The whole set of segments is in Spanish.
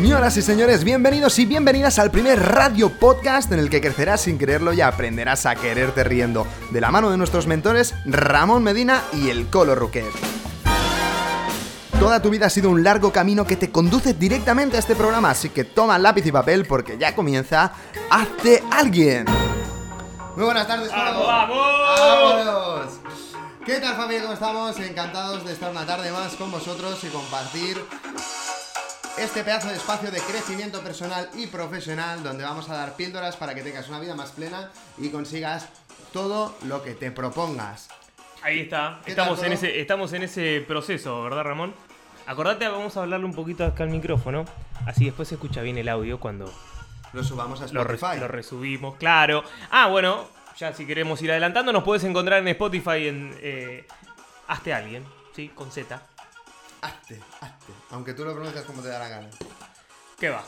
Señoras y señores, bienvenidos y bienvenidas al primer radio podcast en el que crecerás sin quererlo y aprenderás a quererte riendo, de la mano de nuestros mentores Ramón Medina y el Colo Ruquet. Toda tu vida ha sido un largo camino que te conduce directamente a este programa, así que toma lápiz y papel porque ya comienza Hazte Alguien. Muy buenas tardes. ¡Vamos, ¡Vámonos! ¿Qué tal familia? ¿Cómo estamos? Encantados de estar una tarde más con vosotros y compartir este pedazo de espacio de crecimiento personal y profesional donde vamos a dar píldoras para que tengas una vida más plena y consigas todo lo que te propongas. Ahí está. ¿Qué Estamos en, ese, estamos en ese proceso, ¿verdad, Ramón? Acordate, vamos a hablarle un poquito acá al micrófono. Así después se escucha bien el audio cuando Lo subamos a lo, re- Spotify. lo resubimos. Claro. Ah, bueno, ya si queremos ir adelantando, nos puedes encontrar en Spotify en eh, Hazte Alguien, ¿sí? Con Z. Hazte, hazte. Aunque tú lo pronuncias como te da la gana. ¿Qué va?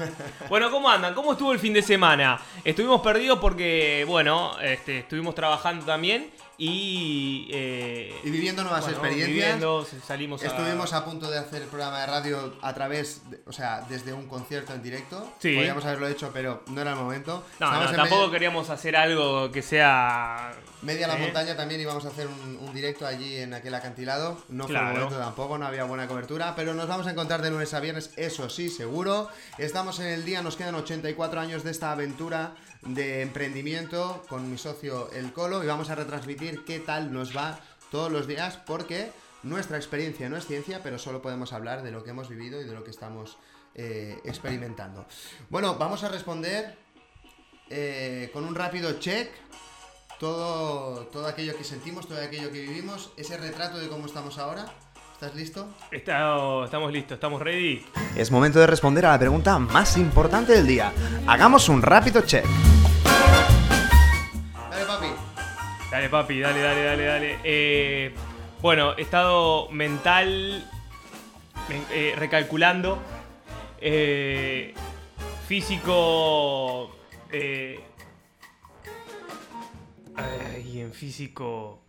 bueno, ¿cómo andan? ¿Cómo estuvo el fin de semana? Estuvimos perdidos porque, bueno, este, estuvimos trabajando también y... eh, Y viviendo nuevas bueno, experiencias. viviendo, salimos a... Estuvimos a punto de hacer el programa de radio a través, de- o sea, desde un concierto en directo. Sí. Podríamos haberlo hecho, pero no era el momento. No, no, tampoco medio- queríamos hacer algo que sea... Media la ¿eh? montaña también íbamos a hacer un, un directo allí en aquel acantilado. No fue Claro. el momento tampoco, no había buena cobertura, pero nos vamos a encontrar de lunes a viernes, eso sí, seguro. Estamos en el día, nos quedan 84 años de esta aventura de emprendimiento con mi socio El Colo y vamos a retransmitir qué tal nos va todos los días porque nuestra experiencia no es ciencia, pero solo podemos hablar de lo que hemos vivido y de lo que estamos eh, experimentando. Bueno, vamos a responder eh, con un rápido check todo, todo aquello que sentimos, todo aquello que vivimos, ese retrato de cómo estamos ahora. ¿Estás listo? Está- estamos listos, estamos ready. Es momento de responder a la pregunta más importante del día. Hagamos un rápido check. Dale, papi. Dale, papi, dale, dale, dale, dale. Eh, bueno, estado mental, men- eh, recalculando. Eh, físico... eh, ay, en físico...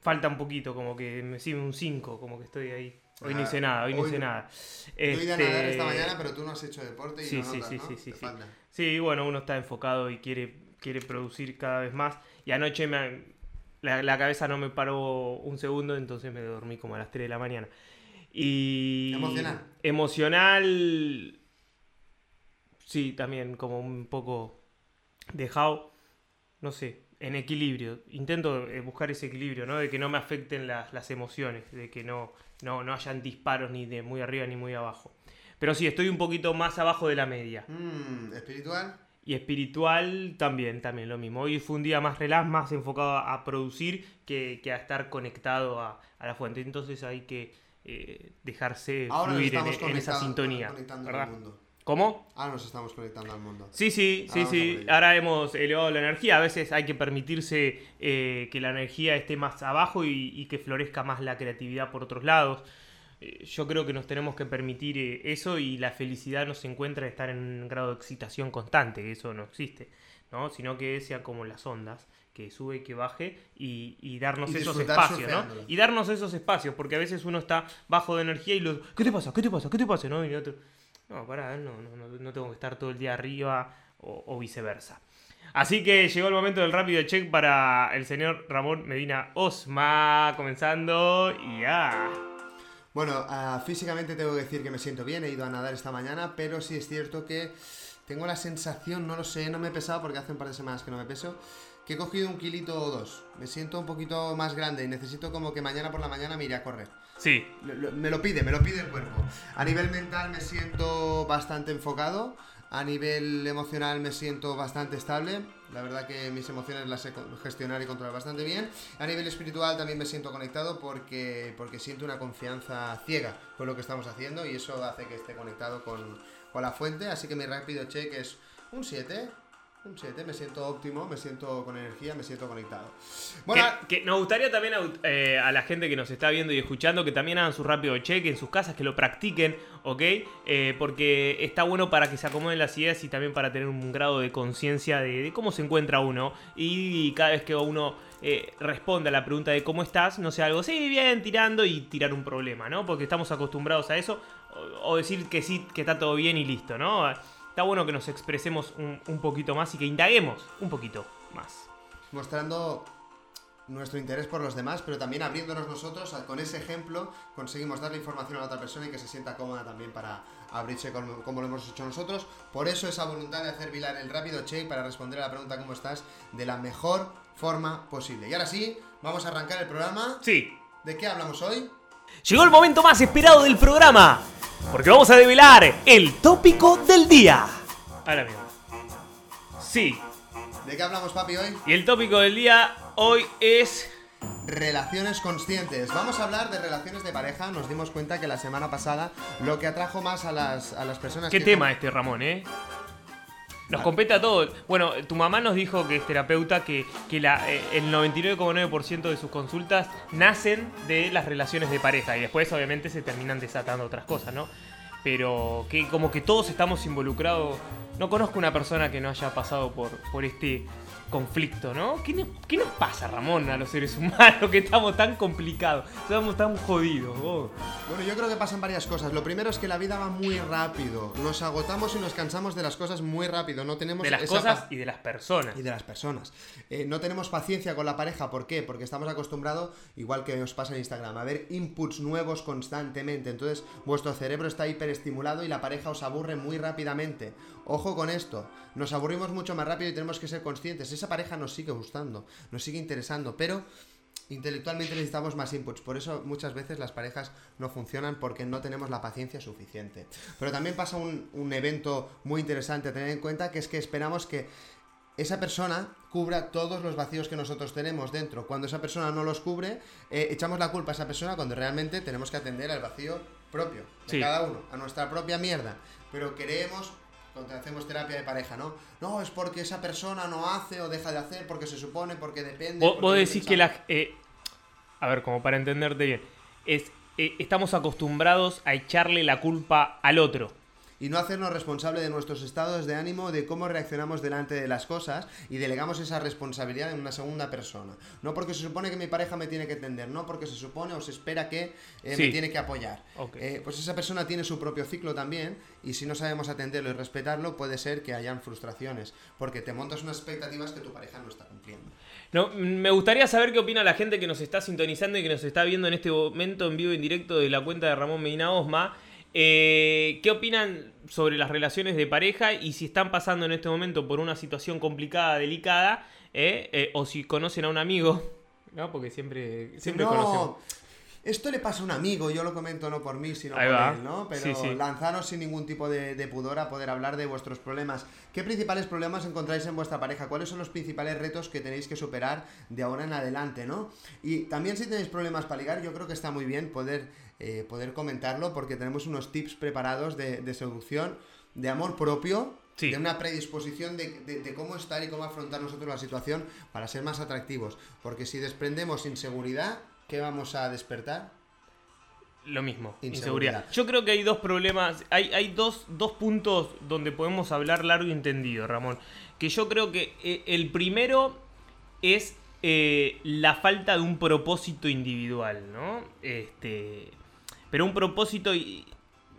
Falta un poquito, como que me sirve un 5, como que estoy ahí. Hoy no Ah, hice nada, hoy no hice nada. Yo ido a Este, nadar esta mañana, pero tú no has hecho deporte y Sí, sí, notas, sí, ¿no? sí, sí, sí. falta. Sí, bueno, uno está enfocado y quiere, quiere producir cada vez más. Y anoche me, la, la cabeza no me paró un segundo, entonces me dormí como a las 3 de la mañana. Y... ¿Emocional? Emocional... Sí, también como un poco dejado, no sé, en equilibrio. Intento eh, buscar ese equilibrio, ¿no? De que no me afecten las, las emociones, de que no, no, no hayan disparos ni de muy arriba ni muy abajo. Pero sí, estoy un poquito más abajo de la media. Mm, espiritual. Y espiritual también, también lo mismo. Hoy fue un día más relax, más enfocado a, producir que, que a estar conectado a, a la fuente. Entonces hay que eh, dejarse Ahora fluir en, en esa sintonía. ¿Cómo? Ahora nos estamos conectando al mundo. Sí, sí, sí, Ahora sí. Ahora hemos elevado la energía. A veces hay que permitirse eh, que la energía esté más abajo y, y que florezca más la creatividad por otros lados. Eh, Yo creo que nos tenemos que permitir eh, eso y la felicidad no se encuentra en estar en un grado de excitación constante, que eso no existe, ¿no? Sino que sea como las ondas, que sube y que baje y, y darnos Y esos espacios, ¿no? Y darnos esos espacios, porque a veces uno está bajo de energía y lo... ¿Qué te pasa? ¿Qué te pasa? ¿Qué te pasa? ¿No? Y otro, no, pará, no, no, no, no tengo que estar todo el día arriba o, o viceversa. Así que llegó el momento del rápido check para el señor Ramón Medina Osma, comenzando y ya. Bueno, ah, físicamente tengo que decir que me siento bien, he ido a nadar esta mañana, pero sí es cierto que tengo la sensación, no lo sé, no me he pesado porque hace un par de semanas que no me peso, que he cogido un kilito o dos. Me siento un poquito más grande y necesito como que mañana por la mañana me iré a correr. Sí, Lo- lo- me lo pide, me lo pide el cuerpo. A nivel mental me siento bastante enfocado. A nivel emocional me siento bastante estable. La verdad que mis emociones las sé gestionar y controlar bastante bien. A nivel espiritual también me siento conectado porque, porque siento una confianza ciega con lo que estamos haciendo y eso hace que esté conectado con, con la fuente. Así que mi rápido check es un 7. Un 7, me siento óptimo, me siento con energía, me siento conectado. Bueno, que, nos gustaría también a, eh, a la gente que nos está viendo y escuchando que también hagan su rápido check en sus casas, que lo practiquen, ¿ok? Eh, porque está bueno para que se acomoden las ideas y también para tener un grado de conciencia de, de cómo se encuentra uno. Y cada vez que uno eh, responda a la pregunta de cómo estás, no sea algo, sí, bien, tirando y tirar un problema, ¿no? Porque estamos acostumbrados a eso, o, decir que sí, que está todo bien y listo, ¿no? Está bueno que nos expresemos un, un poquito más y que indaguemos un poquito más. Mostrando nuestro interés por los demás, pero también abriéndonos nosotros, con ese ejemplo conseguimos darle información a la otra persona y que se sienta cómoda también para abrirse como, lo hemos hecho nosotros. Por eso esa voluntad de hacer Vilar el rápido check para responder a la pregunta ¿cómo estás? de la mejor forma posible. Y ahora sí, vamos a arrancar el programa. Sí. ¿De qué hablamos hoy? Llegó el momento más esperado del programa, porque vamos a develar el tópico del día. Ahora mismo. Sí. ¿De qué hablamos, papi, hoy? Y el tópico del día hoy es... Relaciones conscientes. Vamos a hablar de relaciones de pareja. Nos dimos cuenta que la semana pasada lo que atrajo más a las, a las personas... ¿Qué tema este, Ramón, eh? Nos compete a todos. Bueno, tu mamá nos dijo que es terapeuta, que, que la, eh, el 99,9% de sus consultas nacen de las relaciones de pareja y después obviamente se terminan desatando otras cosas, ¿no? Pero que como que todos estamos involucrados. No conozco una persona que no haya pasado por, por este conflicto, ¿no? ¿Qué, nos pasa, Ramón, a los seres humanos que estamos tan complicados, estamos tan jodidos? Bueno, yo creo que pasan varias cosas. Lo primero es que la vida va muy rápido. Nos agotamos y nos cansamos de las cosas muy rápido. No tenemos de las cosas y de las personas. Y de las personas. Eh, no tenemos paciencia con la pareja. ¿Por qué? Porque estamos acostumbrados, igual que os pasa en Instagram, a ver inputs nuevos constantemente. Entonces, vuestro cerebro está hiperestimulado y la pareja os aburre muy rápidamente. Ojo con esto. Nos aburrimos mucho más rápido y tenemos que ser conscientes esa pareja nos sigue gustando, nos sigue interesando, pero intelectualmente necesitamos más inputs. Por eso muchas veces las parejas no funcionan porque no tenemos la paciencia suficiente. Pero también pasa un, evento muy interesante a tener en cuenta, que es que esperamos que esa persona cubra todos los vacíos que nosotros tenemos dentro. Cuando esa persona no los cubre, eh, echamos la culpa a esa persona cuando realmente tenemos que atender al vacío propio de cada uno, a nuestra propia mierda. Pero queremos cuando hacemos terapia de pareja, ¿no? No, es porque esa persona no hace o deja de hacer, porque se supone, porque depende. Vos, decís que la... Eh, a ver, como para entenderte bien, es, eh, estamos acostumbrados a echarle la culpa al otro y no hacernos responsable de nuestros estados de ánimo, de cómo reaccionamos delante de las cosas y delegamos esa responsabilidad en una segunda persona. No porque se supone que mi pareja me tiene que entender, no porque se supone o se espera que eh, me tiene que apoyar. Eh, pues esa persona tiene su propio ciclo también y si no sabemos atenderlo y respetarlo puede ser que hayan frustraciones porque te montas unas expectativas que tu pareja no está cumpliendo. No, me gustaría saber qué opina la gente que nos está sintonizando y que nos está viendo en este momento en vivo en directo de la cuenta de Ramón Medina Osma eh, ¿Qué opinan sobre las relaciones de pareja y si están pasando en este momento por una situación complicada, delicada, eh, eh, o si conocen a un amigo? ¿No? Porque siempre, siempre no, Esto le pasa a un amigo, yo lo comento no por mí, sino por él, ¿no? Pero lanzaros sin ningún tipo de, de, pudor a poder hablar de vuestros problemas. ¿Qué principales problemas encontráis en vuestra pareja? ¿Cuáles son los principales retos que tenéis que superar de ahora en adelante, ¿no? Y también si tenéis problemas para ligar, yo creo que está muy bien poder eh, poder comentarlo porque tenemos unos tips preparados de, seducción, de amor propio, de una predisposición de, cómo estar y cómo afrontar nosotros la situación para ser más atractivos. Porque si desprendemos inseguridad, ¿qué vamos a despertar? Lo mismo, inseguridad. Yo creo que hay dos problemas, hay, hay dos, dos puntos donde podemos hablar largo y entendido, Ramón. Que yo creo que eh, el primero es eh, la falta de un propósito individual, ¿no? Este, pero un propósito y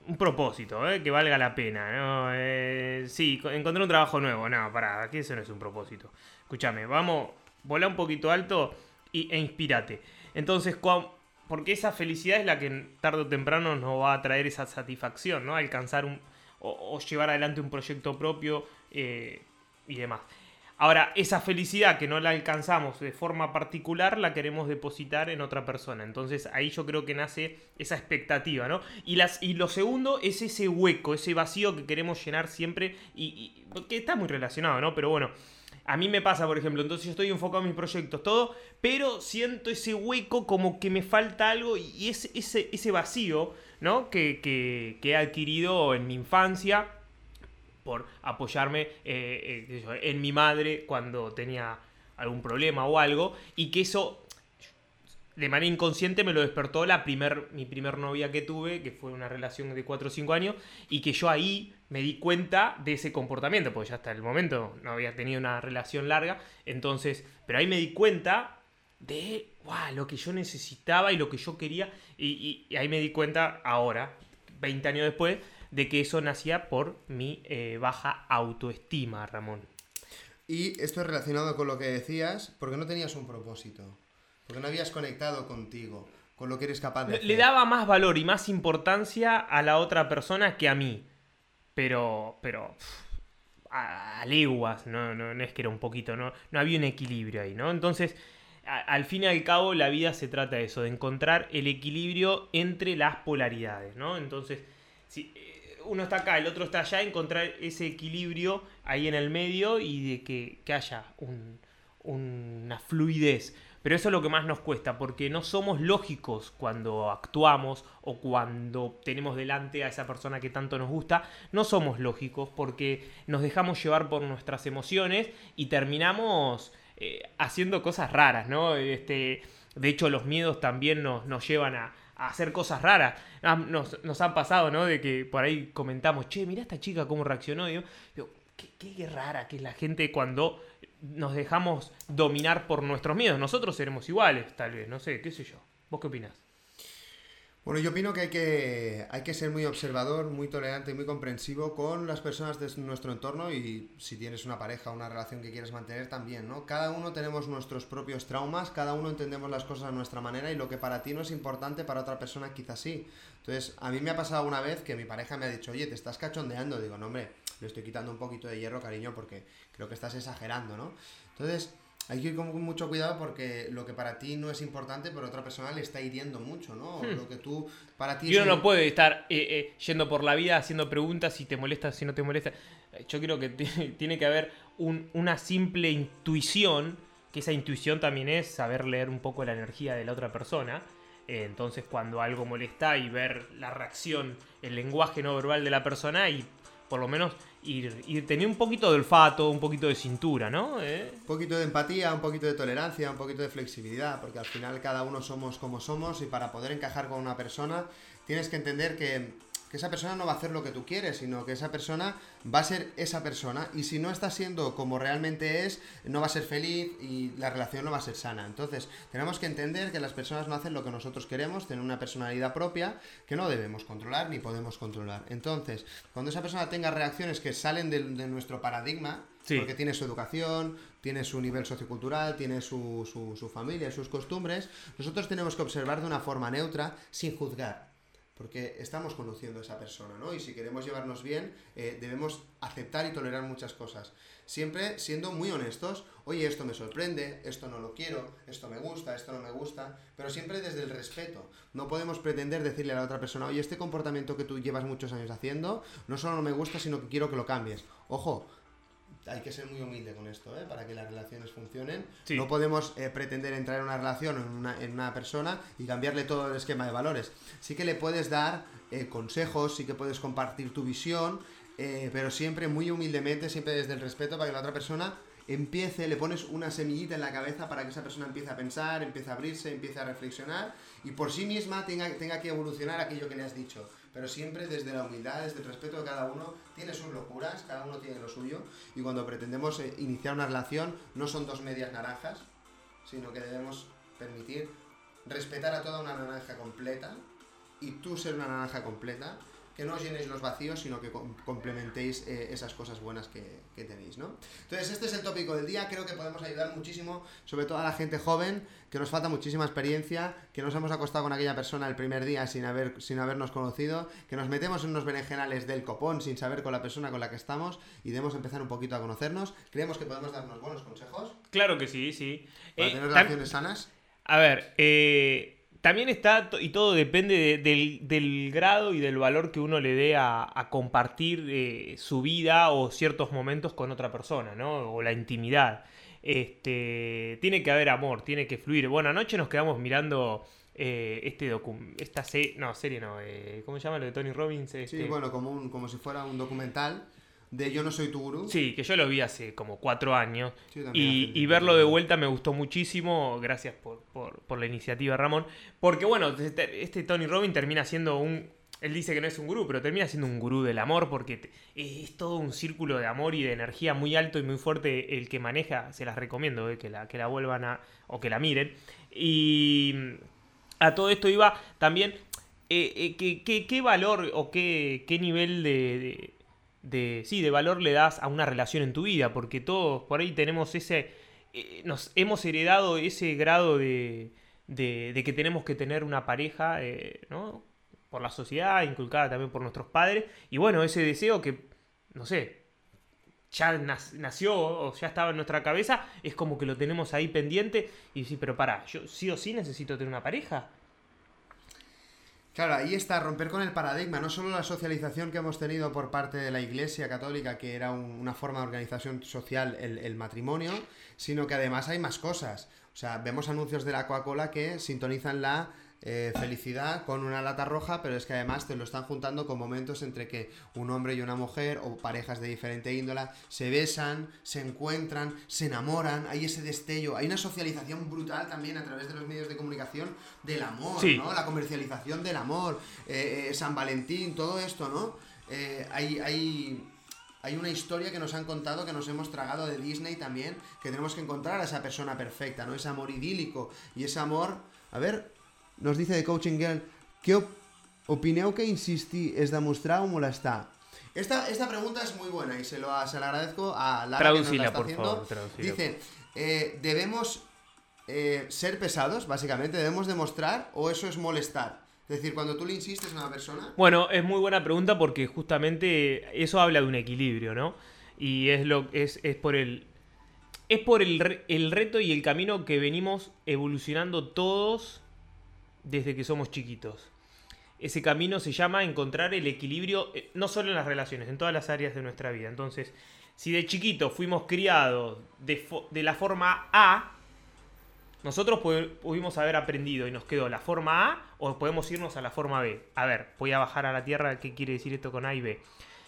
un propósito, ¿eh? que valga la pena, ¿no? Eh, sí, encontré un trabajo nuevo, no, pará, aquí eso no es un propósito. Escúchame, vamos, volá un poquito alto y, e inspírate. Entonces, porque esa felicidad es la que tarde o temprano nos va a traer esa satisfacción, ¿no? Alcanzar un, o, llevar adelante un proyecto propio eh, y demás. Ahora, esa felicidad que no la alcanzamos de forma particular, la queremos depositar en otra persona. Entonces ahí yo creo que nace esa expectativa, ¿no? Y, las, y lo segundo es ese hueco, ese vacío que queremos llenar siempre y, que está muy relacionado, ¿no? Pero bueno, a mí me pasa, por ejemplo, entonces yo estoy enfocado en mis proyectos, todo, pero siento ese hueco como que me falta algo y ese, ese, ese vacío, ¿no? Que, que, que he adquirido en mi infancia por apoyarme eh, eh, en mi madre cuando tenía algún problema o algo, y que eso de manera inconsciente me lo despertó la primer, mi primer novia que tuve, que fue una relación de 4 o 5 años, y que yo ahí me di cuenta de ese comportamiento, porque ya hasta el momento no había tenido una relación larga, entonces, pero ahí me di cuenta de lo que yo necesitaba y lo que yo quería. Y, ahí me di cuenta ahora, 20 años después, de que eso nacía por mi eh, baja autoestima, Ramón. Y esto es relacionado con lo que decías, porque no tenías un propósito, porque no habías conectado contigo, con lo que eres capaz de hacer. Le daba más valor y más importancia a la otra persona que a mí. Pero, pero, a, leguas, no, no, no, es que era un poquito, no, no había un equilibrio ahí, ¿no? Entonces, al fin y al cabo, la vida se trata de eso, de encontrar el equilibrio entre las polaridades, ¿no? Entonces, si eh, uno está acá, el otro está allá, encontrar ese equilibrio ahí en el medio y de que, haya una fluidez. Pero eso es lo que más nos cuesta, porque no somos lógicos cuando actuamos o cuando tenemos delante a esa persona que tanto nos gusta. No somos lógicos porque nos dejamos llevar por nuestras emociones y terminamos eh, haciendo cosas raras, ¿no? Este, de hecho, los miedos también nos, nos llevan a, hacer cosas raras. Ah, nos, nos, han pasado, ¿no? De que por ahí comentamos, che, mira esta chica cómo reaccionó. digo, qué, qué rara que es la gente cuando nos dejamos dominar por nuestros miedos. Nosotros seremos iguales, tal vez, no sé, qué sé yo. ¿Vos qué opinás? Bueno, yo opino que hay, que hay que ser muy observador, muy tolerante y muy comprensivo con las personas de nuestro entorno y si tienes una pareja, una relación que quieres mantener también, ¿no? Cada uno tenemos nuestros propios traumas, cada uno entendemos las cosas a nuestra manera y lo que para ti no es importante, para otra persona quizás sí. Entonces, a mí me ha pasado una vez que mi pareja me ha dicho, oye, te estás cachondeando. Digo, no, hombre, le estoy quitando un poquito de hierro, cariño, porque creo que estás exagerando, ¿no? Entonces, hay que ir con mucho cuidado porque lo que para ti no es importante, pero otra persona le está hiriendo mucho, ¿no? Hmm. Lo que tú, para ti... Y uno no puede estar eh, eh, yendo por la vida haciendo preguntas si te molesta, si no te molesta. Yo creo que tiene que haber una simple intuición, que esa intuición también es saber leer un poco la energía de la otra persona. Eh, entonces cuando algo molesta y ver la reacción, el lenguaje no verbal de la persona y por lo menos ir, tener un poquito de olfato, un poquito de cintura, ¿no? ¿Eh? Un poquito de empatía, un poquito de tolerancia, un poquito de flexibilidad, porque al final cada uno somos como somos y para poder encajar con una persona tienes que entender que que esa persona no va a hacer lo que tú quieres, sino que esa persona va a ser esa persona y si no está siendo como realmente es, no va a ser feliz y la relación no va a ser sana. Entonces, tenemos que entender que las personas no hacen lo que nosotros queremos, tienen una personalidad propia que no debemos controlar ni podemos controlar. Entonces, cuando esa persona tenga reacciones que salen de, nuestro paradigma, porque tiene su educación, tiene su nivel sociocultural, tiene su, su, su familia, sus costumbres, nosotros tenemos que observar de una forma neutra, sin juzgar porque estamos conociendo a esa persona, ¿no? Y si queremos llevarnos bien, eh, debemos aceptar y tolerar muchas cosas. Siempre siendo muy honestos, oye, esto me sorprende, esto no lo quiero, esto me gusta, esto no me gusta, pero siempre desde el respeto. No podemos pretender decirle a la otra persona, oye, este comportamiento que tú llevas muchos años haciendo, no solo no me gusta, sino que quiero que lo cambies. Ojo, hay que ser muy humilde con esto, ¿eh? para que las relaciones funcionen. No podemos eh, pretender entrar en una relación en una, en una, persona y cambiarle todo el esquema de valores. Sí que le puedes dar eh, consejos, sí que puedes compartir tu visión, eh, pero siempre muy humildemente, siempre desde el respeto para que la otra persona empiece, le pones una semillita en la cabeza para que esa persona empiece a pensar, empiece a abrirse, empiece a reflexionar y por sí misma tenga, tenga que evolucionar aquello que le has dicho pero siempre desde la humildad, desde el respeto de cada uno, tiene sus locuras, cada uno tiene lo suyo, y cuando pretendemos eh, iniciar una relación no son dos medias naranjas, sino que debemos permitir respetar a toda una naranja completa y tú ser una naranja completa que no os llenéis los vacíos, sino que complementéis eh, esas cosas buenas que, tenéis, ¿no? Entonces, este es el tópico del día. Creo que podemos ayudar muchísimo, sobre todo a la gente joven, que nos falta muchísima experiencia, que nos hemos acostado con aquella persona el primer día sin, haber, sin habernos conocido, que nos metemos en unos berenjenales del copón sin saber con la persona con la que estamos y debemos empezar un poquito a conocernos. Creemos que podemos darnos buenos consejos. Claro que sí, sí. Para eh, tener relaciones sanas. A ver, eh también está, y todo depende del, grado y del valor que uno le dé a, compartir eh, su vida o ciertos momentos con otra persona, ¿no? O la intimidad. Este, tiene que haber amor, tiene que fluir. Bueno, anoche nos quedamos mirando eh, este esta serie, no, serie no, eh, ¿cómo se llama lo de Tony Robbins? Sí, este bueno, como, un, como si fuera un documental de Yo no soy tu gurú. Sí, que yo lo vi hace como cuatro años. y, verlo de vuelta me gustó muchísimo. Gracias por, la iniciativa, Ramón. Porque bueno, este, este Tony Robbins termina siendo un, él dice que no es un gurú, pero termina siendo un gurú del amor porque es todo un círculo de amor y de energía muy alto y muy fuerte el que maneja. Se las recomiendo eh, que, la, que la vuelvan a. o que la miren. Y a todo esto iba también. Eh, eh, ¿qué, valor o qué, qué nivel de, de, Sí, de valor le das a una relación en tu vida? Porque todos por ahí tenemos ese. nos hemos heredado ese grado de. De, que tenemos que tener una pareja, ¿no? por la sociedad, inculcada también por nuestros padres. Y bueno, ese deseo que, no sé, ya nació o ya estaba en nuestra cabeza, es como que lo tenemos ahí pendiente y sí, pero para, yo sí o sí necesito tener una pareja. Claro, ahí está, romper con el paradigma, no solo la socialización que hemos tenido por parte de la Iglesia Católica, que era una forma de organización social el, el, matrimonio, sino que además hay más cosas. O sea, vemos anuncios de la Coca-Cola que sintonizan la eh, felicidad con una lata roja, pero es que además te lo están juntando con momentos entre que un hombre y una mujer o parejas de diferente índola se besan, se encuentran, se enamoran, hay ese destello, hay una socialización brutal también a través de los medios de comunicación del amor, ¿no? La comercialización del amor, eh, eh, San Valentín, todo esto, ¿no? hay, hay, hay una historia que nos han contado, que nos hemos tragado de Disney también, que tenemos que encontrar a esa persona perfecta, ¿no? Ese amor idílico y ese amor... A ver, nos dice de Coaching Girl, ¿qué opineu que insistir es demostrar o molestar? Esta, esta pregunta es muy buena y se, lo, se la agradezco a la que nos la está haciendo. dice, eh, ¿debemos eh, ser pesados, básicamente? ¿Debemos demostrar o eso es molestar? Es decir, cuando tú le insistes a una persona... Bueno, es muy buena pregunta porque justamente eso habla de un equilibrio, ¿no? Y es, lo, es, es por el... Es por el, el reto y el camino que venimos evolucionando todos desde que somos chiquitos. Ese camino se llama encontrar el equilibrio, eh, no solo en las relaciones, en todas las áreas de nuestra vida. Entonces, si de chiquito fuimos criados de, la forma A, nosotros pudimos haber aprendido y nos quedó la forma A o podemos irnos a la forma B. A ver, voy a bajar a la tierra qué quiere decir esto con A y B.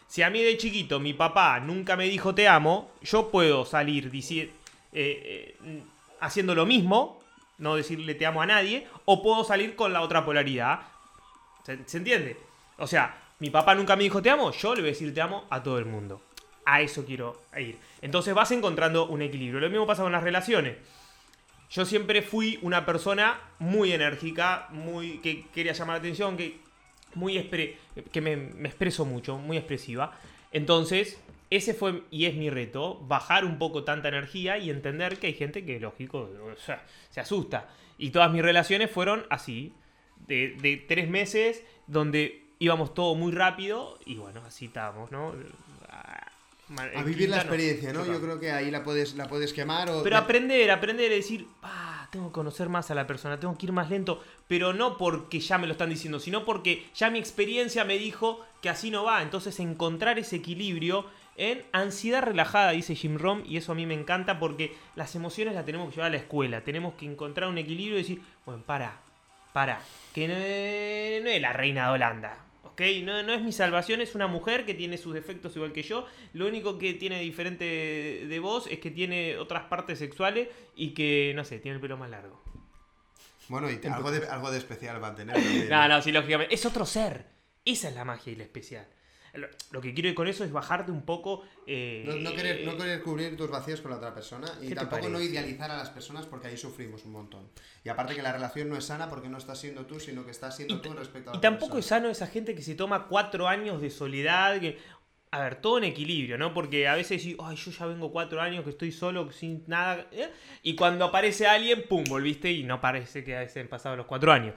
Si a mí de chiquito mi papá nunca me dijo te amo, yo puedo salir eh, eh, haciendo lo mismo no decirle te amo a nadie, o puedo salir con la otra polaridad. ¿Se, entiende? O sea, mi papá nunca me dijo te amo, yo le voy a decir te amo a todo el mundo. A eso quiero ir. Entonces vas encontrando un equilibrio. Lo mismo pasa con las relaciones. Yo siempre fui una persona muy enérgica, muy que quería llamar la atención, que muy que me, me expreso mucho, muy expresiva. Entonces, ese fue y es mi reto, bajar un poco tanta energía y entender que hay gente que, lógico, se asusta. Y todas mis relaciones fueron así, de, tres meses, donde íbamos todo muy rápido y bueno, así estábamos, ¿no? A, vivir la experiencia, ¿no? Yo creo que ahí la puedes, la puedes quemar o... Pero aprender, aprender, decir, ah, tengo que conocer más a la persona, tengo que ir más lento, pero no porque ya me lo están diciendo, sino porque ya mi experiencia me dijo que así no va. Entonces encontrar ese equilibrio en ansiedad relajada, dice Jim Rom, y eso a mí me encanta porque las emociones las tenemos que llevar a la escuela, tenemos que encontrar un equilibrio y decir, bueno, para, para, que no, es la reina de Holanda, ¿ok? No, no, es mi salvación, es una mujer que tiene sus defectos igual que yo, lo único que tiene diferente de vos es que tiene otras partes sexuales y que, no sé, tiene el pelo más largo. Bueno, y algo de, algo de especial va a tener. no, no, sí, lógicamente. Es otro ser. Esa es la magia y la especial. Lo que quiero ir con eso es bajarte un poco. Eh, no, querer, no, querer, cubrir tus vacíos con la otra persona y tampoco no idealizar a las personas porque ahí sufrimos un montón. Y aparte que la relación no es sana porque no estás siendo tú, sino que estás siendo tú respecto a Y tampoco es sano esa gente que se toma cuatro años de soledad. Que, a ver, todo en equilibrio, ¿no? Porque a veces ay, yo ya vengo cuatro años que estoy solo, sin nada. ¿eh? Y cuando aparece alguien, pum, volviste y no parece que han pasado los cuatro años.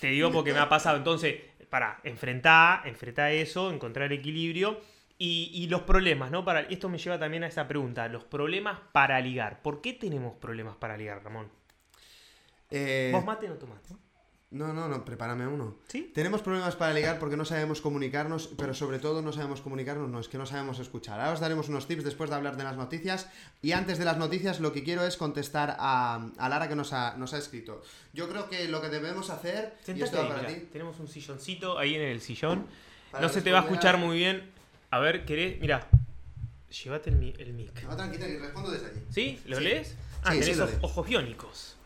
Te digo porque me ha pasado. Entonces, para enfrentar, enfrentar eso, encontrar equilibrio. Y, los problemas, ¿no? Para, esto me lleva también a esa pregunta, los problemas para ligar. ¿Por qué tenemos problemas para ligar, Ramón? Eh, ¿Vos mate o no tomate? No, no, no, prepárame uno. ¿Sí? Tenemos problemas para ligar porque no sabemos comunicarnos, pero sobre todo no sabemos comunicarnos, no, es que no sabemos escuchar. Ahora os daremos unos tips después de hablar de las noticias. Y antes de las noticias, lo que quiero es contestar a, Lara que nos ha, nos ha escrito. Yo creo que lo que debemos hacer. y esto para ti. Tenemos un silloncito ahí en el sillón. no se te va a escuchar muy bien. A ver, ¿querés? Mira, llévate el, el mic. No, tranquila, que respondo desde allí. ¿Sí? ¿Lo lees? Ah, sí, tenés ojos biónicos.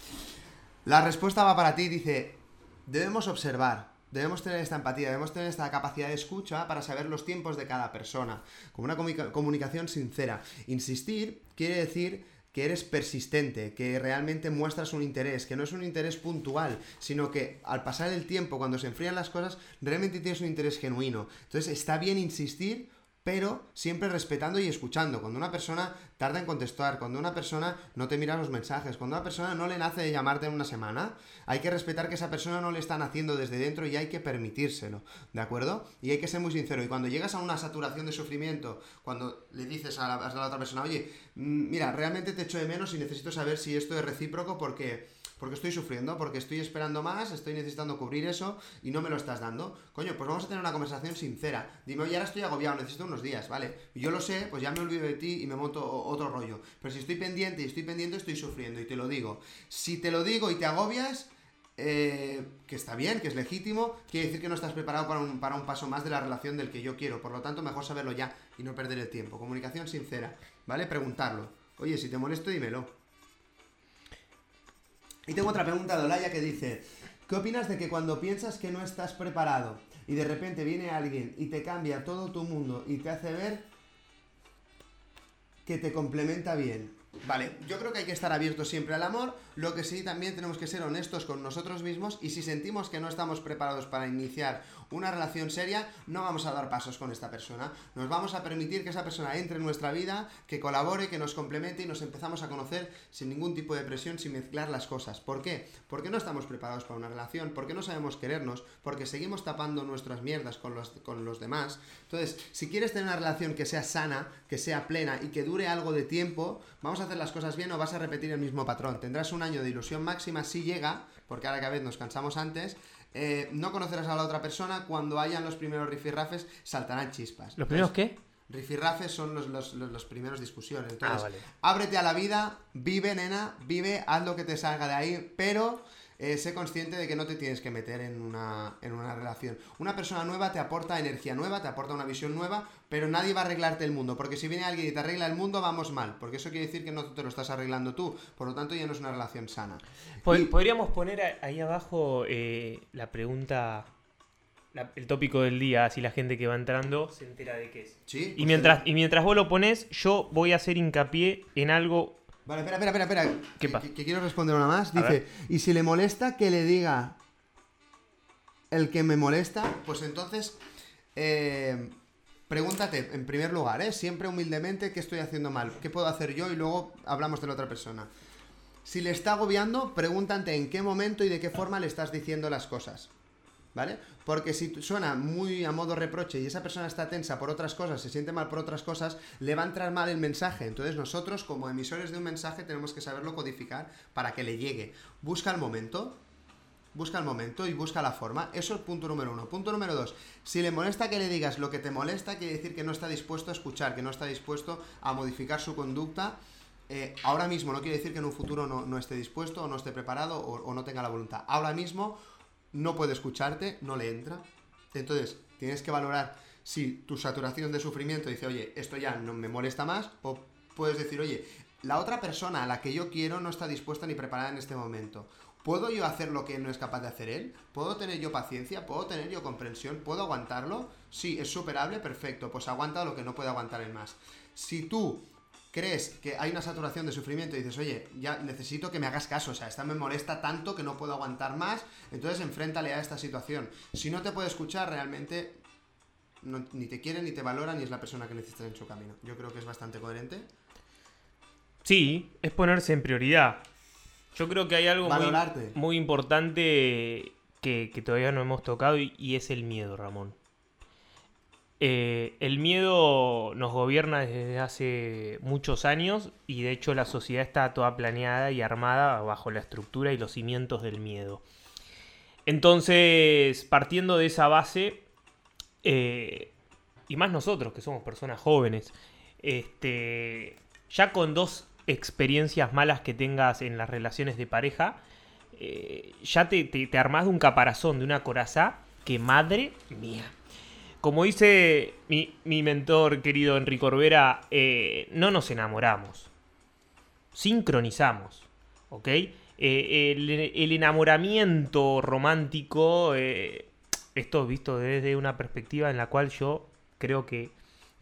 La respuesta va para ti, dice. Debemos observar, debemos tener esta empatía, debemos tener esta capacidad de escucha para saber los tiempos de cada persona, como una comunicación sincera. Insistir quiere decir que eres persistente, que realmente muestras un interés, que no es un interés puntual, sino que al pasar el tiempo, cuando se enfrían las cosas, realmente tienes un interés genuino. Entonces está bien insistir pero siempre respetando y escuchando. Cuando una persona tarda en contestar, cuando una persona no te mira los mensajes, cuando una persona no le nace de llamarte en una semana, hay que respetar que esa persona no le están haciendo desde dentro y hay que permitírselo, ¿de acuerdo? Y hay que ser muy sincero. Y cuando llegas a una saturación de sufrimiento, cuando le dices a la, a la otra persona, oye, mm, mira, realmente te echo de menos y necesito saber si esto es recíproco porque porque estoy sufriendo, porque estoy esperando más, estoy necesitando cubrir eso y no me lo estás dando. Coño, pues vamos a tener una conversación sincera. Dime, oye, ahora estoy agobiado, necesito unos días, ¿vale? Yo lo sé, pues ya me olvido de ti y me monto otro rollo. Pero si estoy pendiente y estoy pendiente, estoy sufriendo y te lo digo. Si te lo digo y te agobias, eh, que está bien, que es legítimo, quiere decir que no estás preparado para un, para un paso más de la relación del que yo quiero. Por lo tanto, mejor saberlo ya y no perder el tiempo. Comunicación sincera, ¿vale? Preguntarlo. Oye, si te molesto, dímelo. Y tengo otra pregunta de Olaya que dice, ¿qué opinas de que cuando piensas que no estás preparado y de repente viene alguien y te cambia todo tu mundo y te hace ver que te complementa bien? Vale, yo creo que hay que estar abiertos siempre al amor, lo que sí también tenemos que ser honestos con nosotros mismos y si sentimos que no estamos preparados para iniciar una relación seria, no vamos a dar pasos con esta persona. Nos vamos a permitir que esa persona entre en nuestra vida, que colabore, que nos complemente y nos empezamos a conocer sin ningún tipo de presión, sin mezclar las cosas. ¿Por qué? Porque no estamos preparados para una relación, porque no sabemos querernos, porque seguimos tapando nuestras mierdas con los, con los demás. Entonces, si quieres tener una relación que sea sana, que sea plena y que dure algo de tiempo, vamos a hacer las cosas bien o vas a repetir el mismo patrón. Tendrás un año de ilusión máxima si llega, porque ahora cada vez nos cansamos antes, eh, no conocerás a la otra persona, cuando hayan los primeros rifirrafes saltarán chispas. ¿Los primeros qué? Rifirrafes son los, los, los, primeros discusiones. Ah, Entonces, ábrete a la vida, vive, nena, vive, haz lo que te salga de ahí, pero eh, sé consciente de que no te tienes que meter en una, en una relación. Una persona nueva te aporta energía nueva, te aporta una visión nueva, pero nadie va a arreglarte el mundo, porque si viene alguien y te arregla el mundo, vamos mal, porque eso quiere decir que no te lo estás arreglando tú, por lo tanto ya no es una relación sana. Podríamos poner ahí abajo eh, la pregunta el tópico del día, así la gente que va entrando se entera de qué es. ¿Sí? Y mientras, y mientras vos lo pones, yo voy a hacer hincapié en algo Vale, espera, espera, espera, espera. ¿Qué pasa? Que, quiero responder una más. Dice, y si le molesta que le diga el que me molesta, pues entonces eh, pregúntate, en primer lugar, ¿eh? siempre humildemente, ¿qué estoy haciendo mal? ¿Qué puedo hacer yo? Y luego hablamos de la otra persona. Si le está agobiando, pregúntate en qué momento y de qué forma le estás diciendo las cosas. ¿Vale? Porque si suena muy a modo reproche y esa persona está tensa por otras cosas, se siente mal por otras cosas, le va a entrar mal el mensaje. Entonces nosotros como emisores de un mensaje tenemos que saberlo codificar para que le llegue. Busca el momento, busca el momento y busca la forma. Eso es punto número uno. Punto número dos. Si le molesta que le digas lo que te molesta, quiere decir que no está dispuesto a escuchar, que no está dispuesto a modificar su conducta. Eh, ahora mismo no quiere decir que en un futuro no, esté dispuesto o no esté preparado o no tenga la voluntad. Ahora mismo no puede escucharte, no le entra. Entonces, tienes que valorar si tu saturación de sufrimiento dice, oye, esto ya no me molesta más, o puedes decir, oye, la otra persona a la que yo quiero no está dispuesta ni preparada en este momento. ¿Puedo yo hacer lo que no es capaz de hacer él? ¿Puedo tener yo paciencia? ¿Puedo tener yo comprensión? ¿Puedo aguantarlo? Sí, es superable, perfecto. Pues aguanta lo que no puede aguantar el más. Si tú crees que hay una saturación de sufrimiento y dices, oye, ya necesito que me hagas caso, o sea, esta me molesta tanto que no puedo aguantar más, entonces enfréntale a esta situación. Si no te puede escuchar, realmente ni te quiere, ni te valora, ni es la persona que necesitas en su camino. Yo creo que es bastante coherente. Sí, es ponerse en prioridad. Yo creo que hay algo muy, importante que, todavía no hemos tocado y es el miedo, Ramón. Eh, el miedo nos gobierna desde hace muchos años y de hecho la sociedad está toda planeada y armada bajo la estructura y los cimientos del miedo. Entonces, partiendo de esa base, eh, y más nosotros que somos personas jóvenes, este, ya con dos experiencias malas que tengas en las relaciones de pareja, eh, ya te, te, te armás de un caparazón, de una coraza que madre mía como dice mi, mentor querido Enrique Orbera, eh, no nos enamoramos, sincronizamos, ¿ok? Eh, el, enamoramiento romántico eh, esto visto desde una perspectiva en la cual yo creo que,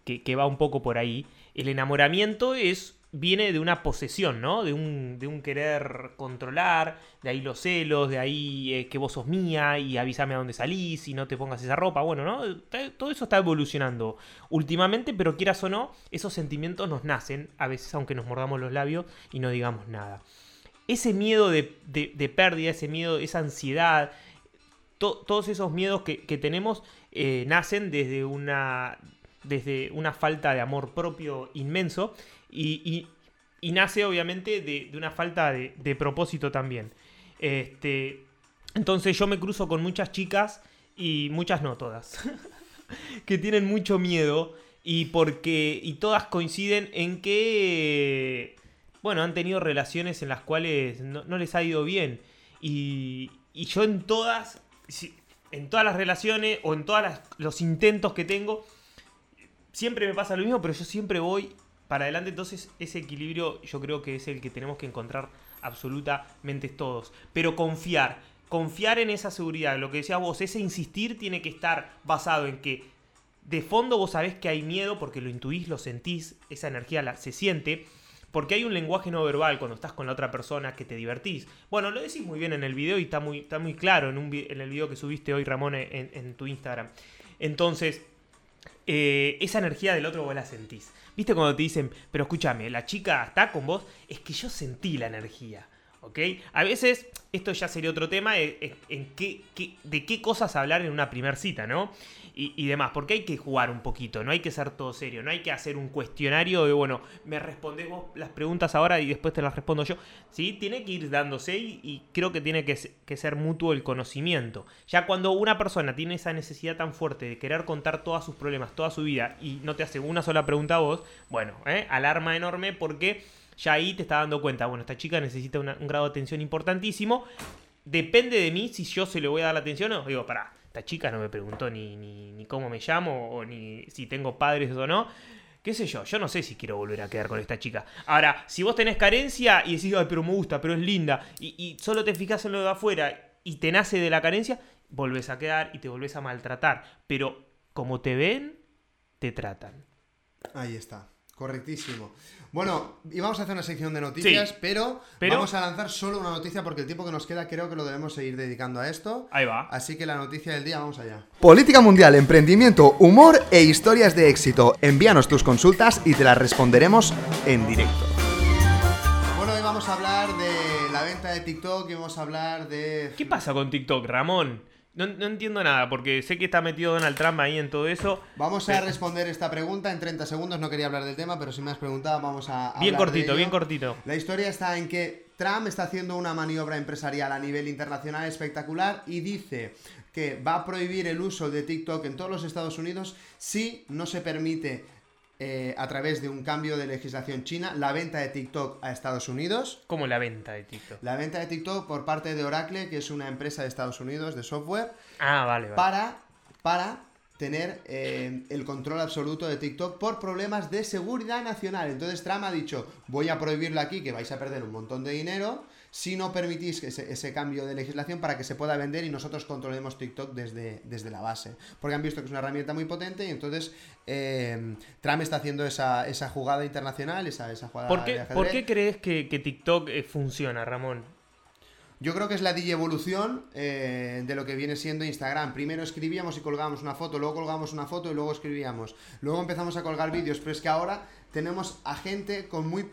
que va un poco por ahí. El enamoramiento es viene de una posesión, ¿no? De un, de un querer controlar, de ahí los celos, de ahí eh, que vos sos mía y avísame a dónde salís y no te pongas esa ropa. Bueno, ¿no? Todo eso está evolucionando últimamente, pero quieras o no, esos sentimientos nos nacen, a veces aunque nos mordamos los labios y no digamos nada. Ese miedo de, pérdida, ese miedo, esa ansiedad, todos esos miedos que, tenemos eh, nacen desde una, desde una falta de amor propio inmenso y, nace obviamente de, una falta de, propósito también. Este, entonces yo me cruzo con muchas chicas y muchas no todas, que tienen mucho miedo y porque y todas coinciden en que bueno, han tenido relaciones en las cuales no, les ha ido bien y, y, yo en todas en todas las relaciones o en todos los intentos que tengo siempre me pasa lo mismo, pero yo siempre voy para adelante. Entonces, ese equilibrio yo creo que es el que tenemos que encontrar absolutamente todos. Pero confiar, confiar en esa seguridad. Lo que decía vos, ese insistir tiene que estar basado en que de fondo vos sabés que hay miedo porque lo intuís, lo sentís, esa energía la, se siente. Porque hay un lenguaje no verbal cuando estás con la otra persona que te divertís. Bueno, lo decís muy bien en el video y está muy, está muy claro en, el video que subiste hoy, Ramón, en tu Instagram. Entonces, eh, esa energía del otro vos la sentís. ¿Viste cuando te dicen, pero escúchame, la chica está con vos? Es que yo sentí la energía. ¿Ok? A veces, esto ya sería otro tema, en, qué, de qué cosas hablar en una primera cita, ¿no? y, demás, porque hay que jugar un poquito, no hay que ser todo serio, no hay que hacer un cuestionario de, bueno, me respondes vos las preguntas ahora y después te las respondo yo. Sí, tiene que ir dándose y, creo que tiene que, ser mutuo el conocimiento. Ya cuando una persona tiene esa necesidad tan fuerte de querer contar todos sus problemas, toda su vida y no te hace una sola pregunta a vos, bueno, ¿eh? alarma enorme porque ya ahí te está dando cuenta, bueno, esta chica necesita un grado de atención importantísimo. Depende de mí si yo se le voy a dar la atención o digo, pará, esta chica no me preguntó ni, ni, cómo me llamo o ni si tengo padres o no. ¿Qué sé yo? Yo no sé si quiero volver a quedar con esta chica. Ahora, si vos tenés carencia y decís, ay, pero me gusta, pero es linda, y, solo te fijas en lo de afuera y te nace de la carencia, volvés a quedar y te volvés a maltratar. Pero como te ven, te tratan. Ahí está. Correctísimo. Bueno, íbamos a hacer una sección de noticias, pero, vamos a lanzar solo una noticia porque el tiempo que nos queda creo que lo debemos seguir dedicando a esto. Ahí va. Así que la noticia del día, vamos allá. Política mundial, emprendimiento, humor e historias de éxito. Envíanos tus consultas y te las responderemos en directo. Bueno, hoy vamos a hablar de la venta de TikTok y vamos a hablar de... ¿Qué pasa con TikTok, Ramón? No, entiendo nada, porque sé que está metido Donald Trump ahí en todo eso. Vamos a responder esta pregunta en 30 segundos. No quería hablar del tema, pero si me has preguntado, vamos a. Bien cortito, bien cortito. La historia está en que Trump está haciendo una maniobra empresarial a nivel internacional espectacular y dice que va a prohibir el uso de TikTok en todos los Estados Unidos si no se permite eh, a través de un cambio de legislación china la venta de TikTok a Estados Unidos. ¿Cómo la venta de TikTok? La venta de TikTok por parte de Oracle, que es una empresa de Estados Unidos de software. Ah, vale, vale. Para, para tener eh, el control absoluto de TikTok por problemas de seguridad nacional. Entonces Trump ha dicho, voy a prohibirlo aquí, que vais a perder un montón de dinero si no permitís ese, ese, cambio de legislación para que se pueda vender y nosotros controlemos TikTok desde, desde la base. Porque han visto que es una herramienta muy potente y entonces eh, Trump está haciendo esa, jugada internacional, esa, esa jugada ¿Por qué, ¿Por qué crees que, TikTok eh, funciona, Ramón? Yo creo que es la digievolución eh, de lo que viene siendo Instagram. Primero escribíamos y colgábamos una foto, luego colgábamos una foto y luego escribíamos. Luego empezamos a colgar vídeos, pero es que ahora tenemos a gente con muy